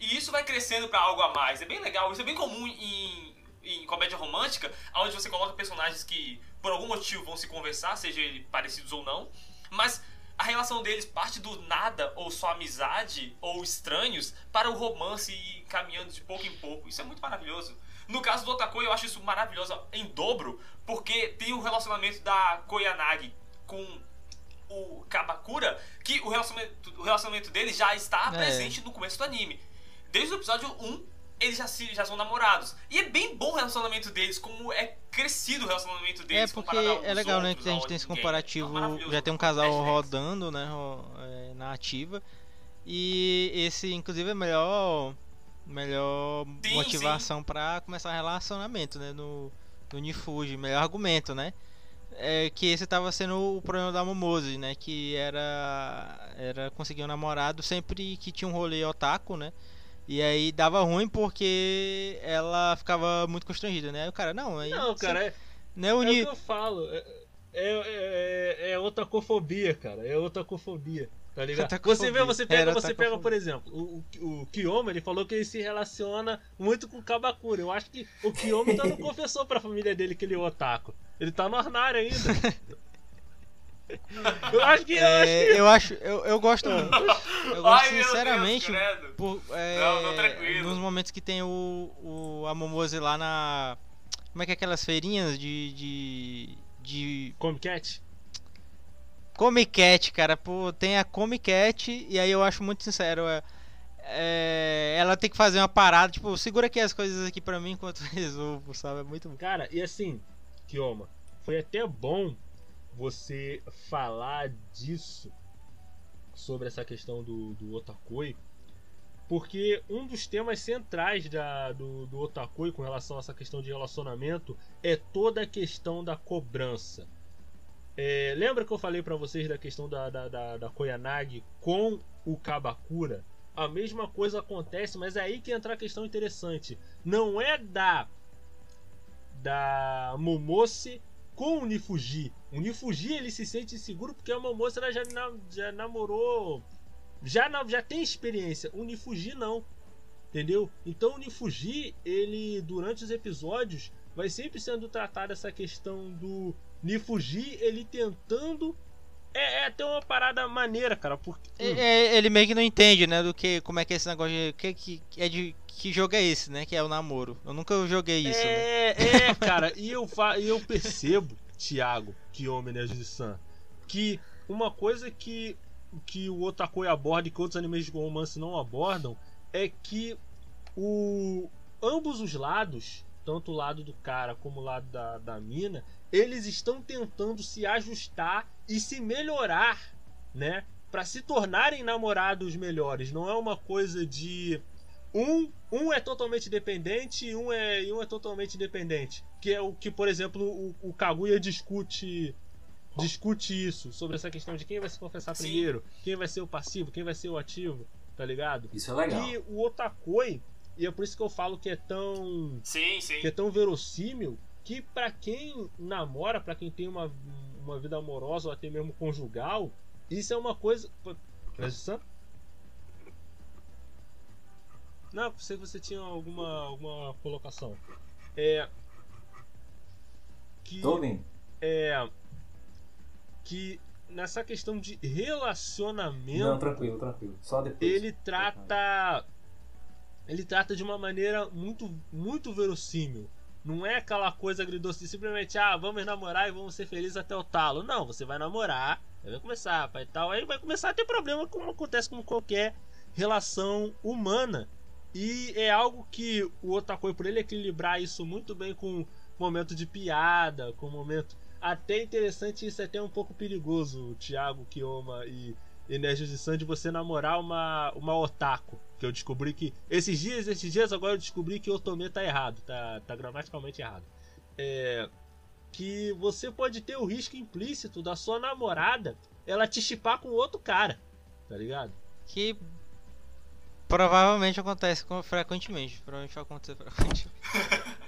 E isso vai crescendo pra algo a mais. É bem legal. Isso é bem comum em, em comédia romântica, onde você coloca personagens que por algum motivo vão se conversar, seja parecidos ou não, mas a relação deles parte do nada ou só amizade ou estranhos para o romance e caminhando de pouco em pouco. Isso é muito maravilhoso. No caso do Otakoi, eu acho isso maravilhoso em dobro, porque tem o relacionamento da Koyanagi com o Kabakura, que o relacionamento, o relacionamento dele já está É. presente no começo do anime. Desde o episódio 1, eles já, se, já são namorados. E é bem bom o relacionamento deles, como é crescido o relacionamento É deles porque comparado aos é legal, né? outros, Que a gente tem esse comparativo. É. Já tem um casal Hashtag. rodando, né? é, Na ativa. E esse, inclusive, é a melhor. Melhor Sim, motivação pra começar relacionamento, né? No, no Nifuji. Melhor argumento, né? é, que esse tava sendo o problema da Momose, né? Que era era conseguir um namorado sempre que tinha um rolê otaku, né? E aí dava ruim porque ela ficava muito constrangida, né? Aí o cara, não, aí Não, cara, é, né, é o uni... que eu falo. É, é, é, é otacofobia, cara. É otacofobia. Tá ligado? Você vê, você pega, Era você pega, por exemplo, o, o, o ele falou que ele se relaciona muito com o Kabakura. Eu acho que o Kiyoma ainda não confessou pra família dele que ele é otaku. Ele tá no armário ainda. Eu acho que. Eu acho É, que... eu acho, eu, eu gosto muito. Eu gosto Ai, Deus, sinceramente credo. por, é, Não, não, tranquilo. nos momentos que tem o, o a Momose lá na como é que é aquelas feirinhas de de de Comic Cat? Comic Cat, cara, pô, tem a Comic Cat e aí eu acho muito sincero, é, é, ela tem que fazer uma parada, tipo, segura aqui as coisas aqui pra mim enquanto eu resolvo, sabe? É muito bom. Cara, e assim, Kioma, foi até bom você falar disso sobre essa questão do, do Otakoi, porque um dos temas centrais da, do, do Otakoi com relação a essa questão de relacionamento é toda a questão da cobrança. É, lembra que eu falei pra vocês da questão da, da, da, da Koyanagi com o Kabakura? A mesma coisa acontece, mas é aí que entra a questão interessante. Não é da da Momose com o Nifuji. O Nifuji ele se sente inseguro porque a Momose ela já, já namorou, já, já tem experiência. O Nifuji não, entendeu? Então o Nifuji ele durante os episódios vai sempre sendo tratado essa questão do Nifuji ele tentando é, é até uma parada maneira, cara, porque É, é, ele meio que não entende, né, do que como é que é esse negócio de que, que é de que jogo é esse, né, que é o namoro. Eu nunca joguei isso, né? É, é, cara, e eu, e eu percebo, Thiago, que homem né, San, que uma coisa que, que o Otakoi aborda e que outros animes de romance não abordam é que o, ambos os lados, tanto o lado do cara como o lado da, da mina, eles estão tentando se ajustar e se melhorar, né? Pra se tornarem namorados melhores. Não é uma coisa de um, um é totalmente dependente e um é, um é totalmente independente. Que é o que, por exemplo, o, o Kaguya discute discute isso sobre essa questão de quem vai se confessar Sim. primeiro, quem vai ser o passivo, quem vai ser o ativo, tá ligado? Isso é legal. E o Otakoi, e é por isso que eu falo que é tão Sim, sim. que é tão verossímil que pra quem namora, pra quem tem uma, uma vida amorosa ou até mesmo conjugal, isso é uma coisa. Presta atenção. Não, eu sei que você tinha alguma, alguma colocação. É. Que ouvindo. é que nessa questão de relacionamento Não, tranquilo, tranquilo. Só depois. ele trata ele trata de uma maneira muito muito verossímil não é aquela coisa agridoce de simplesmente ah vamos namorar e vamos ser felizes até o talo não você vai namorar vai começar pai tal aí vai começar a ter problema como acontece com qualquer relação humana e é algo que o Otakoi por ele equilibrar isso muito bem com momento de piada com momento até interessante isso é até um pouco perigoso Thiago Kioma e Energia de Sun de você namorar uma, uma otaku. Que eu descobri que. Esses dias, esses dias agora eu descobri que o Otome tá errado. Tá, tá gramaticalmente errado. É. Que você pode ter o risco implícito da sua namorada ela te chipar com outro cara. Tá ligado? Que provavelmente acontece com- frequentemente. Provavelmente vai acontecer frequentemente.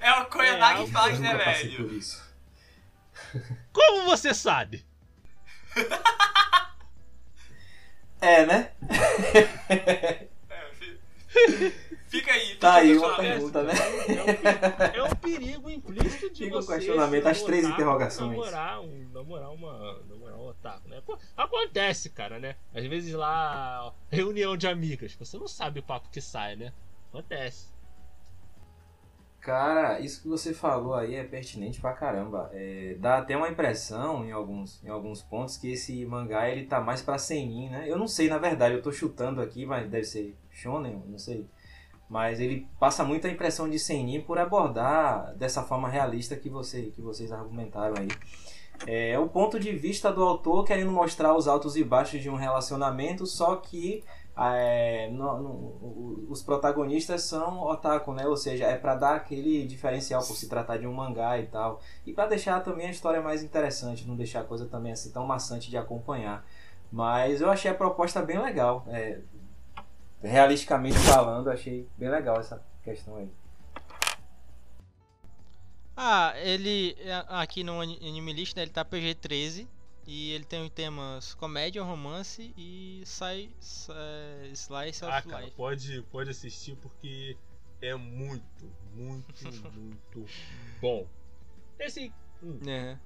É o Koyanagi É, que faz, né, velho? por isso. Como você sabe? É, né? É, Fica aí, fica Tá aí o uma questionamento. pergunta, né? É um, é um perigo implícito de Fica o você. questionamento, ser um as três otaku, interrogações. Namorar, um, namorar uma. Namorar um otaku, né? Acontece, cara, né? Às vezes lá, reunião de amigas, você não sabe o papo que sai, né? Acontece. Cara, isso que você falou aí é pertinente pra caramba. É, dá até uma impressão em alguns, em alguns pontos que esse mangá ele tá mais pra seinen, né? Eu não sei, na verdade, eu tô chutando aqui, mas deve ser shonen, não sei. Mas ele passa muito a impressão de seinen por abordar dessa forma realista que, você, que vocês argumentaram aí. É, é o ponto de vista do autor querendo mostrar os altos e baixos de um relacionamento, só que é, no- no- os protagonistas são otaku, né? Ou seja, é pra dar aquele diferencial por se tratar de um mangá e tal. E pra deixar também a história mais interessante, não deixar a coisa também assim tão maçante de acompanhar. Mas eu achei a proposta bem legal. é, realisticamente falando, achei bem legal essa questão aí. Ah, ele a- aqui no Ani- Anime List, né, ele tá PG-13 e ele tem temas comédia, romance e sai, sai Slice of Ah, cara, Life. pode, pode assistir porque é muito, muito, muito bom. Esse. hum, É.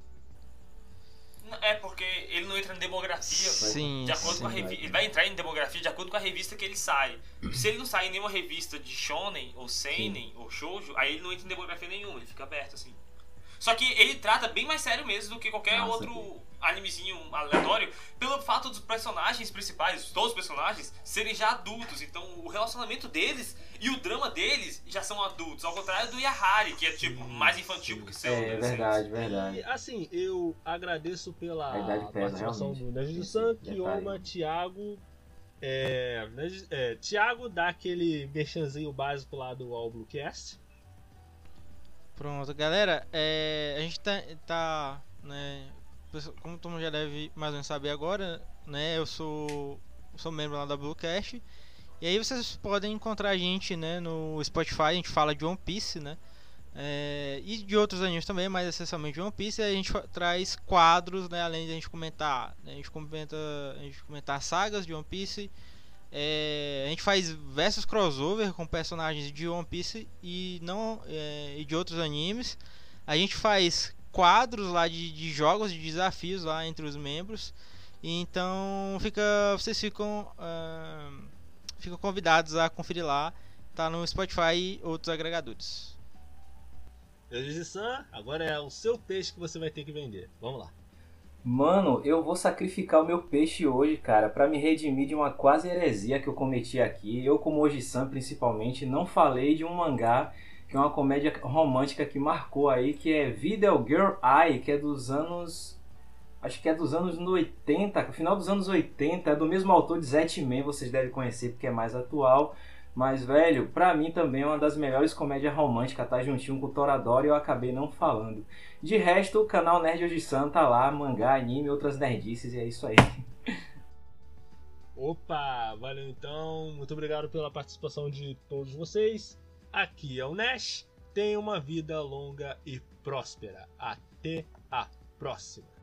É porque ele não entra em demografia Sim, de acordo com a sim. revista. Ele vai entrar em demografia de acordo com a revista que ele sai. Se ele não sai em nenhuma revista de shonen, ou seinen, ou shoujo, aí ele não entra em demografia nenhuma, ele fica aberto assim. Só que ele trata bem mais sério mesmo do que qualquer Nossa, outro animezinho aleatório, pelo fato dos personagens principais, todos os personagens, serem já adultos. Então o relacionamento deles e o drama deles já são adultos. Ao contrário do Yahari, que é tipo mais infantil que seu. É, verdade, verdade. E assim, eu agradeço pela A idade pesa, participação do San. Kioma, Thiago. É, é, Thiago dá aquele merchanzinho básico lá do All Bluecast. Pronto, galera, é, a gente tá, tá, né, como todo mundo já deve mais ou menos saber agora, né, eu sou, sou membro lá da Bluecast, e aí vocês podem encontrar a gente, né, no Spotify, a gente fala de One Piece, né, é, e de outros animes também, mas essencialmente de One Piece, a gente traz quadros, né, além de a gente comentar, né, a gente comenta, a gente comentar sagas de One Piece, é, a gente faz versus crossover com personagens de One Piece e não é, e de outros animes. A gente faz quadros lá de, de jogos, de desafios lá entre os membros. E então fica, vocês ficam, ah, ficam convidados a conferir lá. Tá no Spotify e outros agregadores. Nerd San, agora é o seu peixe que você vai ter que vender. Vamos lá. Mano, eu vou sacrificar o meu peixe hoje, cara, pra me redimir de uma quase heresia que eu cometi aqui. Eu, como Oji-san, principalmente, não falei de um mangá que é uma comédia romântica que marcou aí, que é Video Girl Eye, que é dos anos. Acho que é dos anos 80, final dos anos 80, é do mesmo autor de Zetman, vocês devem conhecer porque é mais atual. Mas, velho, pra mim também é uma das melhores comédias românticas, tá juntinho com o Toradora e eu acabei não falando. De resto, o canal Nerd Hoje San tá lá, mangá, anime, outras nerdices e é isso aí. Opa, valeu então. Muito obrigado pela participação de todos vocês. Aqui é o Nash. Tenha uma vida longa e próspera. Até a próxima.